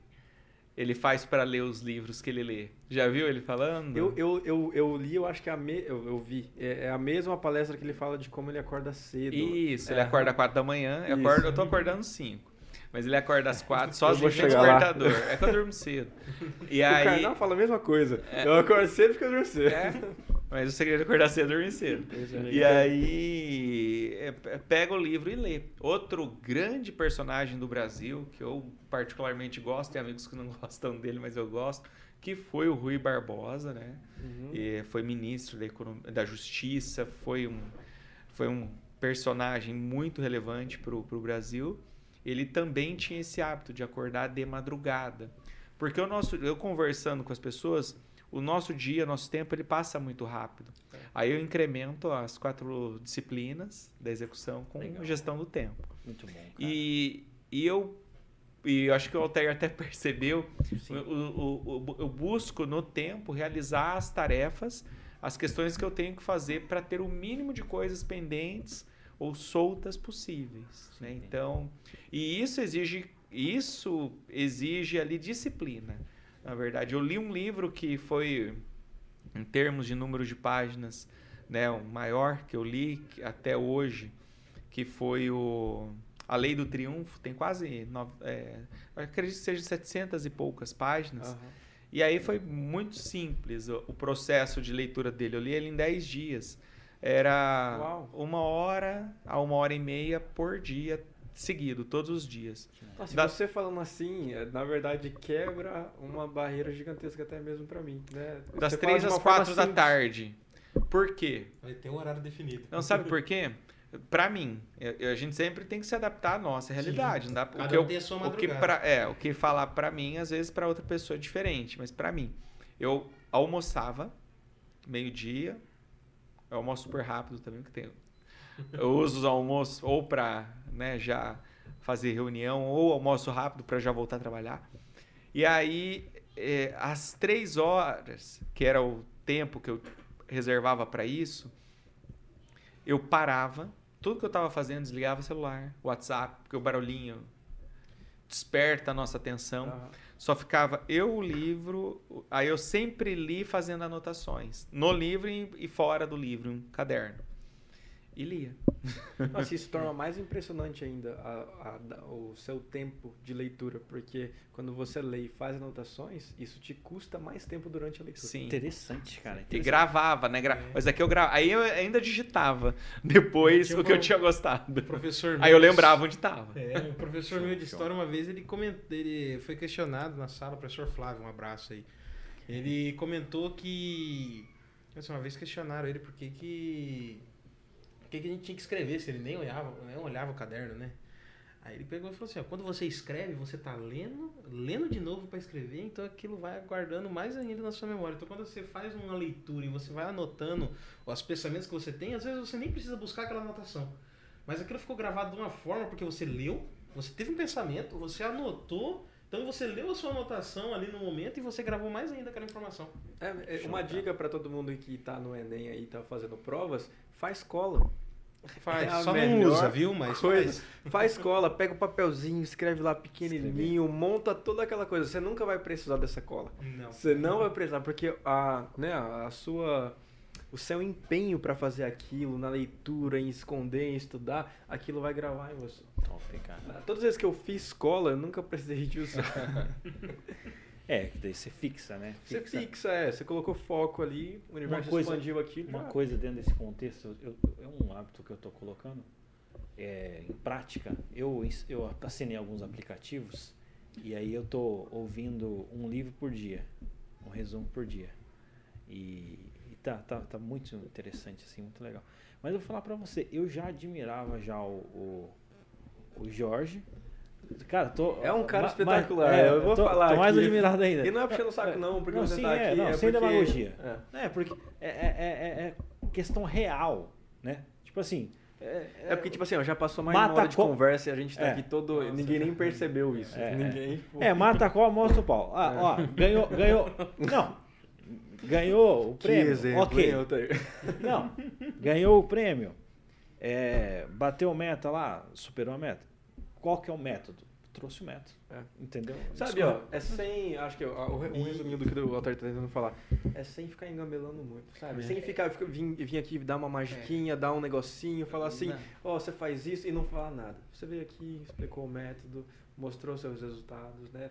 ele faz para ler os livros que ele lê. Já viu ele falando? Eu, eu, eu, eu li, eu acho que é a me, eu, eu vi. É, é a mesma palestra que ele fala de como ele acorda cedo. Isso, ele É. acorda às quatro da manhã, eu, acordo, eu tô acordando cinco. Mas ele acorda às quatro, vou sem chegar lá. despertador. É que eu durmo cedo. E O aí... Karnal fala a mesma coisa. Eu acordo cedo porque eu durmo cedo. É, mas o segredo é acordar cedo e dormir cedo. é. E aí, é, pe- pega o livro e lê. Outro grande personagem do Brasil, que eu particularmente gosto, tem amigos que não gostam dele, mas eu gosto, que foi o Rui Barbosa, né? Uhum. E foi ministro da, Econom- da Justiça, foi um, foi um personagem muito relevante para o Brasil. Ele também tinha esse hábito de acordar de madrugada. Porque o nosso, eu conversando com as pessoas, o nosso dia, nosso tempo, ele passa muito rápido. Aí eu incremento as quatro disciplinas da execução com Legal. gestão do tempo. Muito bom. Cara. E, e eu e eu acho que o Altair até percebeu, o- o- o- eu busco no tempo realizar as tarefas, as questões que eu tenho que fazer para ter o mínimo de coisas pendentes ou soltas possíveis. né? Sim. Então, e isso exige, isso exige ali disciplina. Na verdade, eu li um livro que foi, em termos de número de páginas, né, o maior que eu li até hoje, que foi o A Lei do Triunfo, tem quase, nove, é, acredito que seja 700 e poucas páginas. Aham. E aí foi muito simples o, o processo de leitura dele. Eu li ele em 10 dias. Era Uau. uma hora a uma hora e meia por dia, seguido, todos os dias. Nossa, Da- você falando assim, é, na verdade, quebra uma barreira gigantesca até mesmo pra mim. Né? Das Você três às quatro da simples. tarde. Por quê? Vai ter um horário definido. Não sabe por quê? Pra mim, eu- eu- a gente sempre tem que se adaptar à nossa realidade. Não dá, o Cada que um eu- tem a sua o que pra, é, o que falar pra mim, às vezes pra outra pessoa é diferente, mas pra mim, eu almoçava meio-dia, eu almoço super rápido também, que tem. Eu uso os almoços ou pra, né, já fazer reunião ou almoço rápido pra já voltar a trabalhar. E aí, é, às três horas, que era o tempo que eu reservava pra isso, eu parava, tudo que eu tava fazendo, desligava o celular, WhatsApp, porque o barulhinho desperta a nossa atenção. Aham. Só ficava eu, o livro, aí eu sempre li fazendo anotações, no livro e e fora do livro, um caderno. E lia. Nossa, isso torna mais impressionante ainda a- a- o seu tempo de leitura, porque quando você lê e faz anotações, isso te custa mais tempo durante a leitura. Sim. Interessante, cara. E interessante. gravava, né? Gra- É. Mas aqui eu gra... Aí eu ainda digitava depois o que eu tinha gostado. Professor Aí eu lembrava onde tava. É, o professor meu de história, uma vez, ele comentou, ele foi questionado na sala, o professor Flávio, um abraço aí. Ele comentou que. uma vez questionaram ele por que que. Por que, que a gente tinha que escrever, se ele nem olhava, nem olhava o caderno, né? Aí ele pegou e falou assim, ó, quando você escreve, você tá lendo, lendo de novo para escrever, então aquilo vai guardando mais ainda na sua memória. Então quando você faz uma leitura e você vai anotando os pensamentos que você tem, às vezes você nem precisa buscar aquela anotação. Mas aquilo ficou gravado de uma forma porque você leu, você teve um pensamento, você anotou, então você leu a sua anotação ali no momento e você gravou mais ainda aquela informação. É, é, uma dica pra todo mundo que tá no Enem aí, tá fazendo provas, faz cola. Faz, É só não usa, viu? Mas coisa. faz. Faz cola, pega o papelzinho, escreve lá pequenininho, monta toda aquela coisa. Você nunca vai precisar dessa cola. Não. Você não vai precisar, porque a, né, a sua, o seu empenho pra fazer aquilo, na leitura, em esconder, em estudar, aquilo vai gravar em você. Top, cara. Todas as vezes que eu fiz escola, eu nunca precisei disso. É, que daí você fixa, né? Você fixa, é, você colocou foco ali, o universo coisa- expandiu aquilo. Uma já- coisa dentro desse contexto, eu, é um hábito que eu estou colocando é, em prática. Eu, eu assinei alguns aplicativos e aí eu estou ouvindo um livro por dia, um resumo por dia. E tá, tá, tá muito interessante, assim, muito legal. Mas eu vou falar pra você, eu já admirava já o, o, o Jorge. Cara, tô. É um cara ma- espetacular, ma- é, eu vou tô, falar Tô mais aqui. admirado ainda. E não é puxando o saco, não, porque Não, você sim, tá é, aqui. não, é sem porque- demagogia. É. É, porque é, é, é- é questão real, né? Tipo assim. É, É porque, tipo assim, ó, já passou mais Mata uma hora de co- conversa e a gente tá É. aqui todo. Nossa, ninguém nem percebeu isso. É, ninguém. é, mata qual, mostra o pau. Ah, ó, ganhou, ganhou. Não. Ganhou o Que prêmio. exemplo, ok. Não. Ganhou o prêmio. É, bateu a meta lá, superou a meta. Qual que é o método? Trouxe o método. É. Entendeu? Sabe, ó, é sem. Acho que ó, o um resuminho do que o Altair tá tentando falar. É sem ficar engambelando muito, sabe? É. Sem ficar, ficar vir, vir aqui dar uma magiquinha, dar um negocinho, falar assim, ó, você faz isso e não falar nada. Você veio aqui, explicou o método, mostrou seus resultados, né?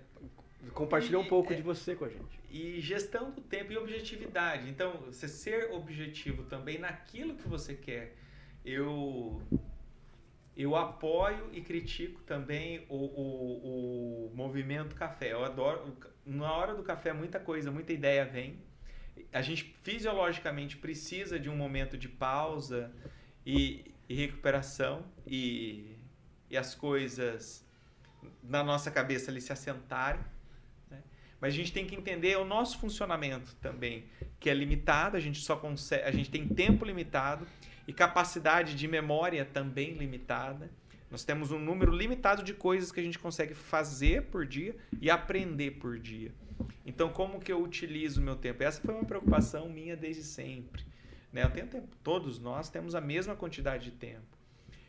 Compartilhou um pouco é- de você com a gente. E gestão do tempo e objetividade. Então, você ser objetivo também naquilo que você quer. Eu eu apoio e critico também o, o, o movimento café. Eu adoro. Na hora do café, muita coisa, muita ideia vem. A gente fisiologicamente precisa de um momento de pausa e, e recuperação e, e as coisas na nossa cabeça ali se assentarem. Mas a gente tem que entender o nosso funcionamento também, que é limitado, a gente só consegue, a gente tem tempo limitado e capacidade de memória também limitada. Nós temos um número limitado de coisas que a gente consegue fazer por dia e aprender por dia. Então, como que eu utilizo o meu tempo? Essa foi uma preocupação minha desde sempre. Né? Eu tenho tempo. Todos nós temos a mesma quantidade de tempo.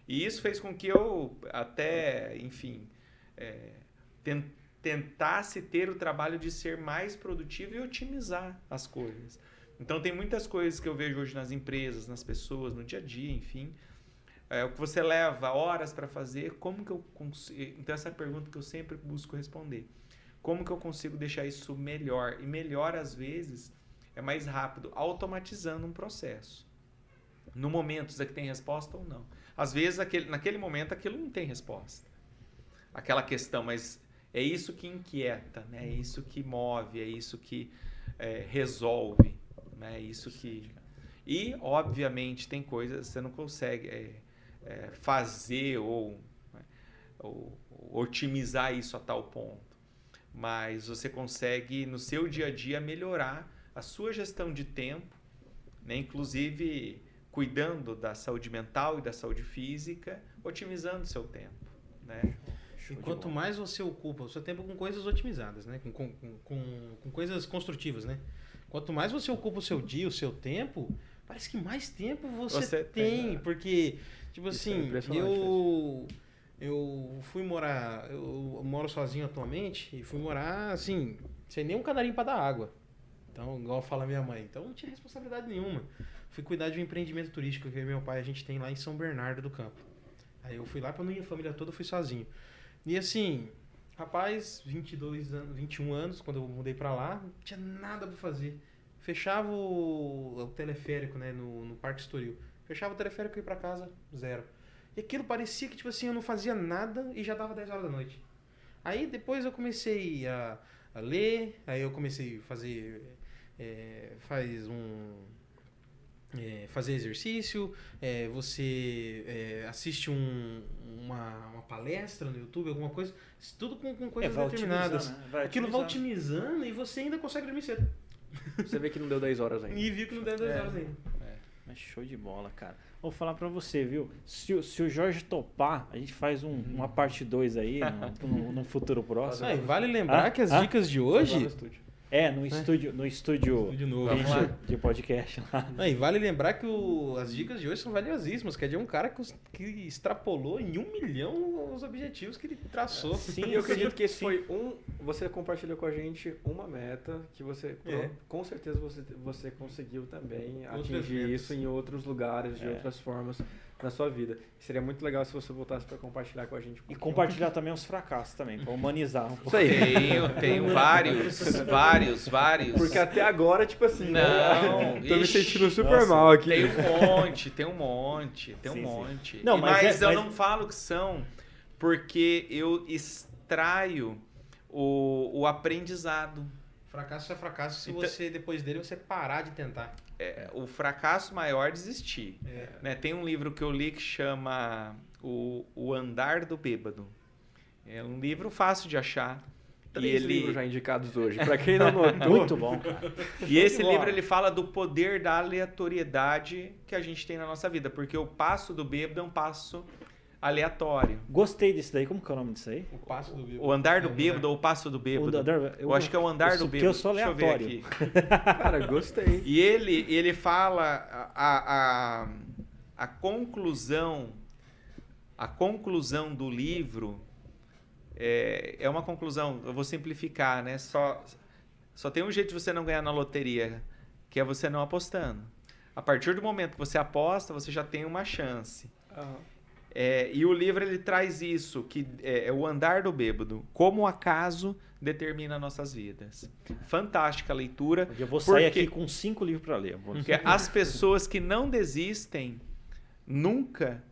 E isso fez com que eu até, enfim, é, ten- tentasse ter o trabalho de ser mais produtivo e otimizar as coisas. Então tem muitas coisas que eu vejo hoje nas empresas, nas pessoas, no dia a dia, enfim. É, o que você leva horas para fazer, como que eu consigo. Então, essa é pergunta que eu sempre busco responder. Como que eu consigo deixar isso melhor? E melhor, às vezes, é mais rápido, automatizando um processo. No momento, isso aqui tem resposta ou não. Às vezes, aquele, naquele momento, aquilo não tem resposta. Aquela questão, mas é isso que inquieta, né? é isso que move, é isso que é, resolve, né? é isso que. E, obviamente, tem coisas que você não consegue é, é, fazer ou, né, ou, ou otimizar isso a tal ponto. Mas você consegue, no seu dia a dia, melhorar a sua gestão de tempo, né? inclusive cuidando da saúde mental e da saúde física, otimizando seu tempo. Né? E quanto mais você ocupa o seu tempo com coisas otimizadas, né? Com, com, com, com coisas construtivas, né? Quanto mais você ocupa o seu dia, o seu tempo, parece que mais tempo você, Você tem. tem, né? Porque, tipo Isso é assim, impressionante eu. Eu fui morar. Eu moro sozinho atualmente e fui morar assim, sem nem um canarinho para dar água. Então, igual fala minha mãe. Então não tinha responsabilidade nenhuma. fui cuidar de um empreendimento turístico que eu meu pai a gente tem lá em São Bernardo do Campo. Aí eu fui lá para não ir a família toda, fui sozinho. E assim, rapaz, 22 anos, 21 anos, quando eu mudei para lá, não tinha nada para fazer. Fechava o, o teleférico, né, no, no Parque Estoril. Fechava o teleférico e ia para casa, zero. E aquilo parecia que, tipo assim, eu não fazia nada e já dava 10 horas da noite. Aí depois eu comecei a, a ler, aí eu comecei a fazer. é, faz um. É, fazer exercício, é, você é, assiste um- uma, uma palestra no YouTube, alguma coisa, tudo com, com É, coisas vai determinadas. otimizando, né? Vai Aquilo vai otimizando. e você ainda consegue dormir cedo. Você vê que não deu 10 horas ainda. E viu que não deu 10 É. horas ainda. Mas show de bola, cara. Vou falar pra você, viu? Se, o- se o Jorge topar, a gente faz um- uma parte 2 aí, no, no- no futuro próximo. Ah, e vale lembrar Ah, que as ah. dicas de Foi lá no. É, no estúdio, no estúdio Estúdio novo. lá. de podcast lá. Ah, e vale lembrar que o- as dicas de hoje são valiosíssimas, que é de um cara que, que extrapolou em um milhão os objetivos que ele traçou. Sim, eu acredito sim, que esse sim. foi um. Você compartilhou com a gente uma meta que você. É. Com certeza você, você conseguiu também Outras atingir metas. isso em outros lugares, de É. outras formas na sua vida. Seria muito legal se você voltasse para compartilhar com a gente. um E compartilhar também os fracassos também, pra humanizar um pouco. Isso aí. Tenho, tenho vários, vários, vários. Porque até agora, tipo assim. Não, né? Tô me sentindo super nossa, mal aqui. Tem um monte, tem um monte, tem um Sim, sim. monte. Não, mas mas é- eu mas- não falo que são porque eu extraio o, o aprendizado. Fracasso é fracasso se Então- você, depois dele, você parar de tentar. É, o fracasso maior é desistir. É. né? Tem um livro que eu li que chama o, o Andar do Bêbado. É um livro fácil de achar. E Três ele, livros já indicados hoje. Pra quem não notou. Muito bom, cara. E esse Boa. livro ele fala do poder da aleatoriedade que a gente tem na nossa vida, porque o passo do bêbado é um passo aleatório. Gostei desse daí. Como que é o nome disso aí? O passo do bêbado. O andar do É, bêbado ou o passo do bêbado. O andar- eu, acho que é o andar eu do bêbado. porque eu sou Deixa ver aleatório. aqui. Cara, gostei. E ele, ele fala a, a, a conclusão, a conclusão do livro é, é uma conclusão, eu vou simplificar, né? Só, só tem um jeito de você não ganhar na loteria, que é você não apostando. A partir do momento que você aposta, você já tem uma chance. Aham. É, e o livro ele traz isso, que é, é o andar do bêbado, como o acaso determina nossas vidas. Fantástica a leitura. Eu vou sair Porque- aqui com cinco livros pra ler. Porque as pessoas que não desistem nunca,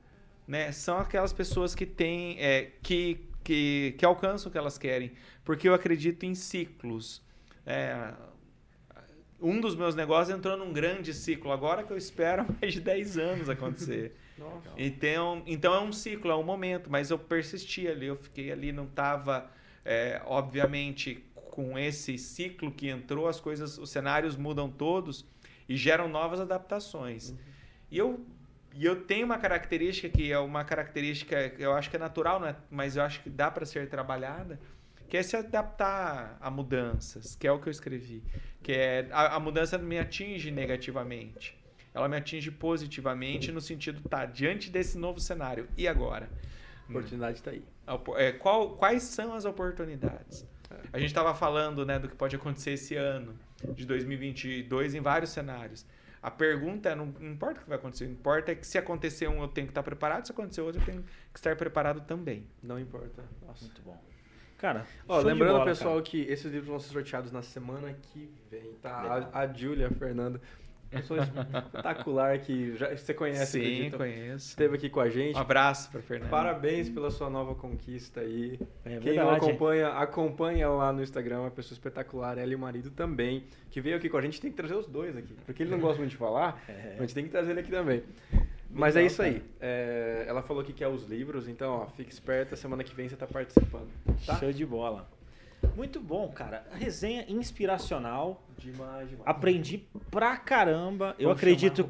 né, são aquelas pessoas que têm, é, que, que, que alcançam o que elas querem. Porque eu acredito em ciclos. É, um dos meus negócios entrou num grande ciclo agora que eu espero mais de 10 anos acontecer. Nossa. Então, então é um ciclo, é um momento, mas eu persisti ali, eu fiquei ali, não estava, obviamente, com esse ciclo que entrou, as coisas, os cenários mudam todos e geram novas adaptações. E eu, e eu tenho uma característica que é uma característica que eu acho que é natural, né? mas eu acho que dá para ser trabalhada, que é se adaptar a mudanças, que é o que eu escrevi. Que é a, a mudança não me atinge negativamente ela me atinge positivamente no sentido, tá, diante desse novo cenário, e agora? A oportunidade tá aí. É, qual- quais são as oportunidades? A gente estava falando né, do que pode acontecer esse ano, de 2022, em vários cenários. A pergunta é, não, não importa o que vai acontecer, importa é que se acontecer um eu tenho que estar preparado, se acontecer outro eu tenho que estar preparado também. Não importa. Nossa. Muito bom. Cara, Ó, lembrando, bola, pessoal, cara. que esses livros vão ser sorteados na semana que vem, tá? Legal. A, a Júlia, a Fernanda, pessoa espetacular que já, você conhece, Sim, acredito, conheço. esteve aqui com a gente. Um abraço para Fernanda. Parabéns pela sua nova conquista aí. É Quem não acompanha, acompanha lá no Instagram, uma pessoa espetacular, ela e o marido também, que veio aqui com a gente, tem que trazer os dois aqui, porque ele não gosta muito de falar, É. a gente tem que trazer ele aqui também. Mas Legal, é isso aí. É, ela falou que quer os livros, então, ó, fique esperta, semana que vem você tá participando, tá? Show de bola. Muito bom, cara. Resenha inspiracional. Demais, demais. Aprendi pra caramba. Eu Vamos acredito.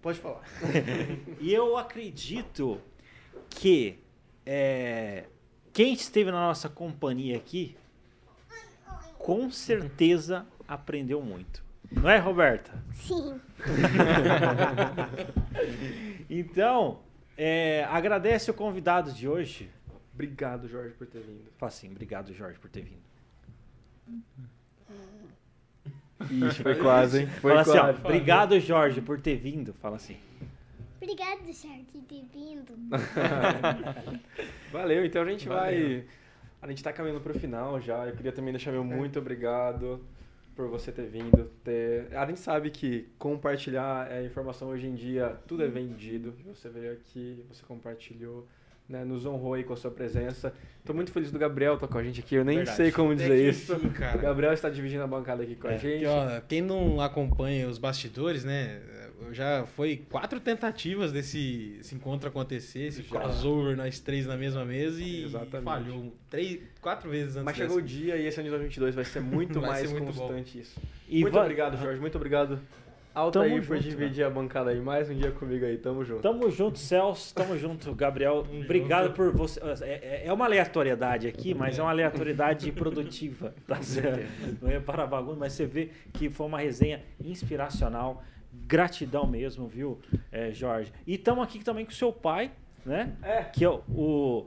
Pode falar. E eu acredito que é, quem esteve na nossa companhia aqui, com certeza aprendeu muito. Não é, Roberta? Sim. Então, é, agradece o convidado de hoje. Obrigado, Jorge, por ter vindo. Fala assim, obrigado, Jorge, por ter vindo. Ixi, foi quase, hein? Foi Fala assim, ó, quase. obrigado, Jorge, por ter vindo. Fala assim. Obrigado, Jorge, por ter vindo. Valeu, então a gente Valeu. vai. A gente tá caminhando pro final já. Eu queria também deixar meu muito obrigado por você ter vindo. Ter... A gente sabe que compartilhar é, informação hoje em dia, tudo é vendido. Você veio aqui, você compartilhou, né, nos honrou aí com a sua presença. Tô muito feliz do Gabriel estar com a gente aqui. Eu nem Verdade. sei como Até dizer que isso. cara. O Gabriel está dividindo a bancada aqui com a É, gente. Porque, ó, quem não acompanha os bastidores, né? Já foi quatro tentativas desse esse encontro acontecer, esse Já. crossover, nós três na mesma mesa e Exatamente. falhou três, quatro vezes antes Mas chegou o dia e esse ano de 2022 vai ser muito Vai mais ser muito bom. constante isso. E muito obrigado, Jorge. Muito obrigado, Alta Tamo aí, por junto, dividir a bancada aí mais um dia comigo aí. Tamo junto. Tamo junto, Celso. Tamo junto, Gabriel. Tamo Obrigado junto. por você. É, é- é uma aleatoriedade aqui, mas é uma aleatoriedade produtiva. Tá certo? Não é para bagunça, mas você vê que foi uma resenha inspiracional. Gratidão mesmo, viu, é, Jorge? E estamos aqui também com o seu pai, né? É. Que é o-.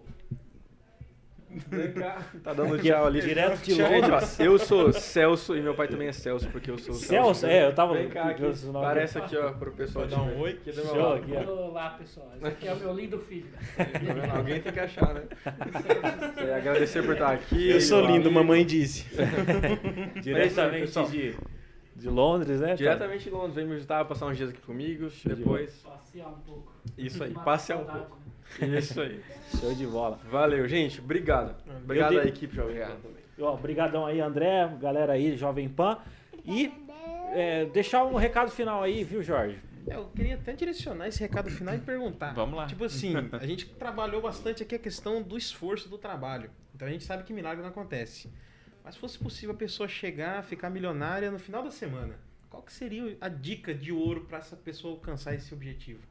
Tá dando tchau ali. Direto de Gente, Londres. ó, eu sou Celso e meu pai também é Celso, porque eu sou o Celso, é, eu tava. Vem cá aqui. Parece aqui, ó, pro pessoal. Pode dar um oi? Aqui Show aqui, ó. Olá, pessoal. Esse aqui é o meu lindo filho. Tá? Alguém tem que achar, né? É, agradecer por estar aqui. Eu sou lindo, amigo. mamãe disse. Diretamente pessoal. de, de Londres, né? Diretamente de Londres, vem me visitar, passar uns dias aqui comigo. de depois. Passear um pouco. Isso aí, passear um pouco. Isso aí. Show de bola. Valeu, gente. Obrigado. Obrigado à equipe Jovem Pan Obrigado. também. Ó, Obrigadão aí, André, galera aí, Jovem Pan. E é, deixar um recado final aí, viu, Jorge? Eu queria até direcionar esse recado final e perguntar. Vamos lá. Tipo assim, a gente trabalhou bastante aqui a questão do esforço do trabalho. Então a gente sabe que milagre não acontece. Mas se fosse possível a pessoa chegar, ficar milionária no final da semana, qual que seria a dica de ouro para essa pessoa alcançar esse objetivo?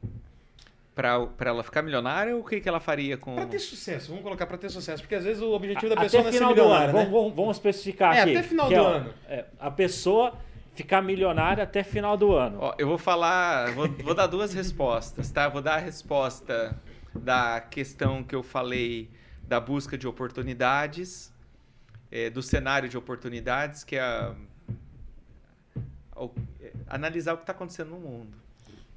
Pra, pra ela ficar milionária, o que, que ela faria com. Pra ter sucesso, vamos colocar pra ter sucesso, porque às vezes o objetivo da Até pessoa não é ser final do ano. milionária, né? Vamos, vamos- vamos especificar É, aqui. até final que do ó, ano. é, a pessoa ficar milionária até final do ano. Ó, eu vou falar, vou, vou dar duas respostas, tá? Vou dar a resposta da questão que eu falei da busca de oportunidades, eh, do cenário de oportunidades, que é a- o- é, analisar o que está acontecendo no mundo.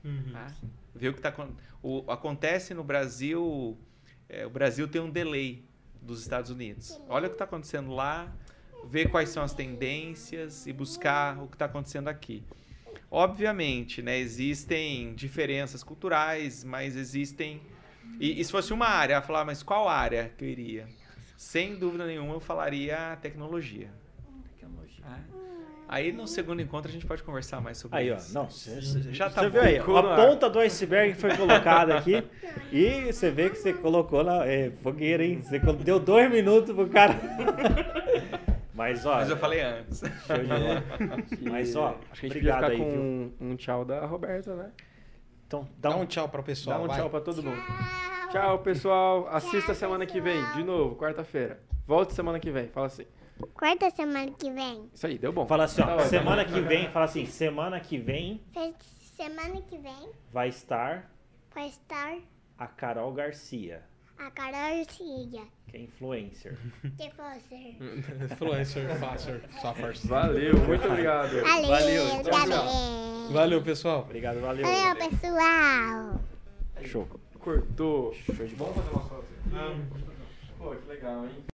Uhum. tá? Ver o que tá, acon- o, acontece no Brasil, é, o Brasil tem um delay dos Estados Unidos. Olha o que está acontecendo lá, ver quais são as tendências e buscar o que está acontecendo aqui. Obviamente, né, existem diferenças culturais, mas existem. E, e se fosse uma área, eu falar, mas qual área que eu iria? Sem dúvida nenhuma, eu falaria tecnologia. Ah. Aí no segundo encontro a gente pode conversar mais sobre Aí, ó. isso. Não, você Já tá você viu aí, a ponta do iceberg foi colocada aqui e você vê que você colocou na é, fogueira, hein? Você deu dois minutos pro cara. Mas, ó. Mas eu falei antes. show de bola. Mas, ó, Acho que a gente podia aí, ficar viu? com um, um tchau da Roberta, né? Então, Dá dá um um tchau para o pessoal. Dá um vai. tchau pra todo mundo. Tchau, pessoal. Assista semana que vem, de novo, quarta-feira. Volte semana que vem. Fala assim. Quarta semana que vem. Isso aí, deu bom. Fala assim, Tá ó. ótimo. Semana que vem, fala assim, semana que vem Semana que vem vai estar vai estar a Carol Garcia, a Carol Cia, que é influencer. que você. Influencer, facer, software. Valeu, muito obrigado. Valeu, Valeu, tchau, galera. Valeu, pessoal. Obrigado, valeu. Valeu, pessoal. Show. Cortou. Show de bola. Vamos fazer uma foto. Pô, que legal, hein?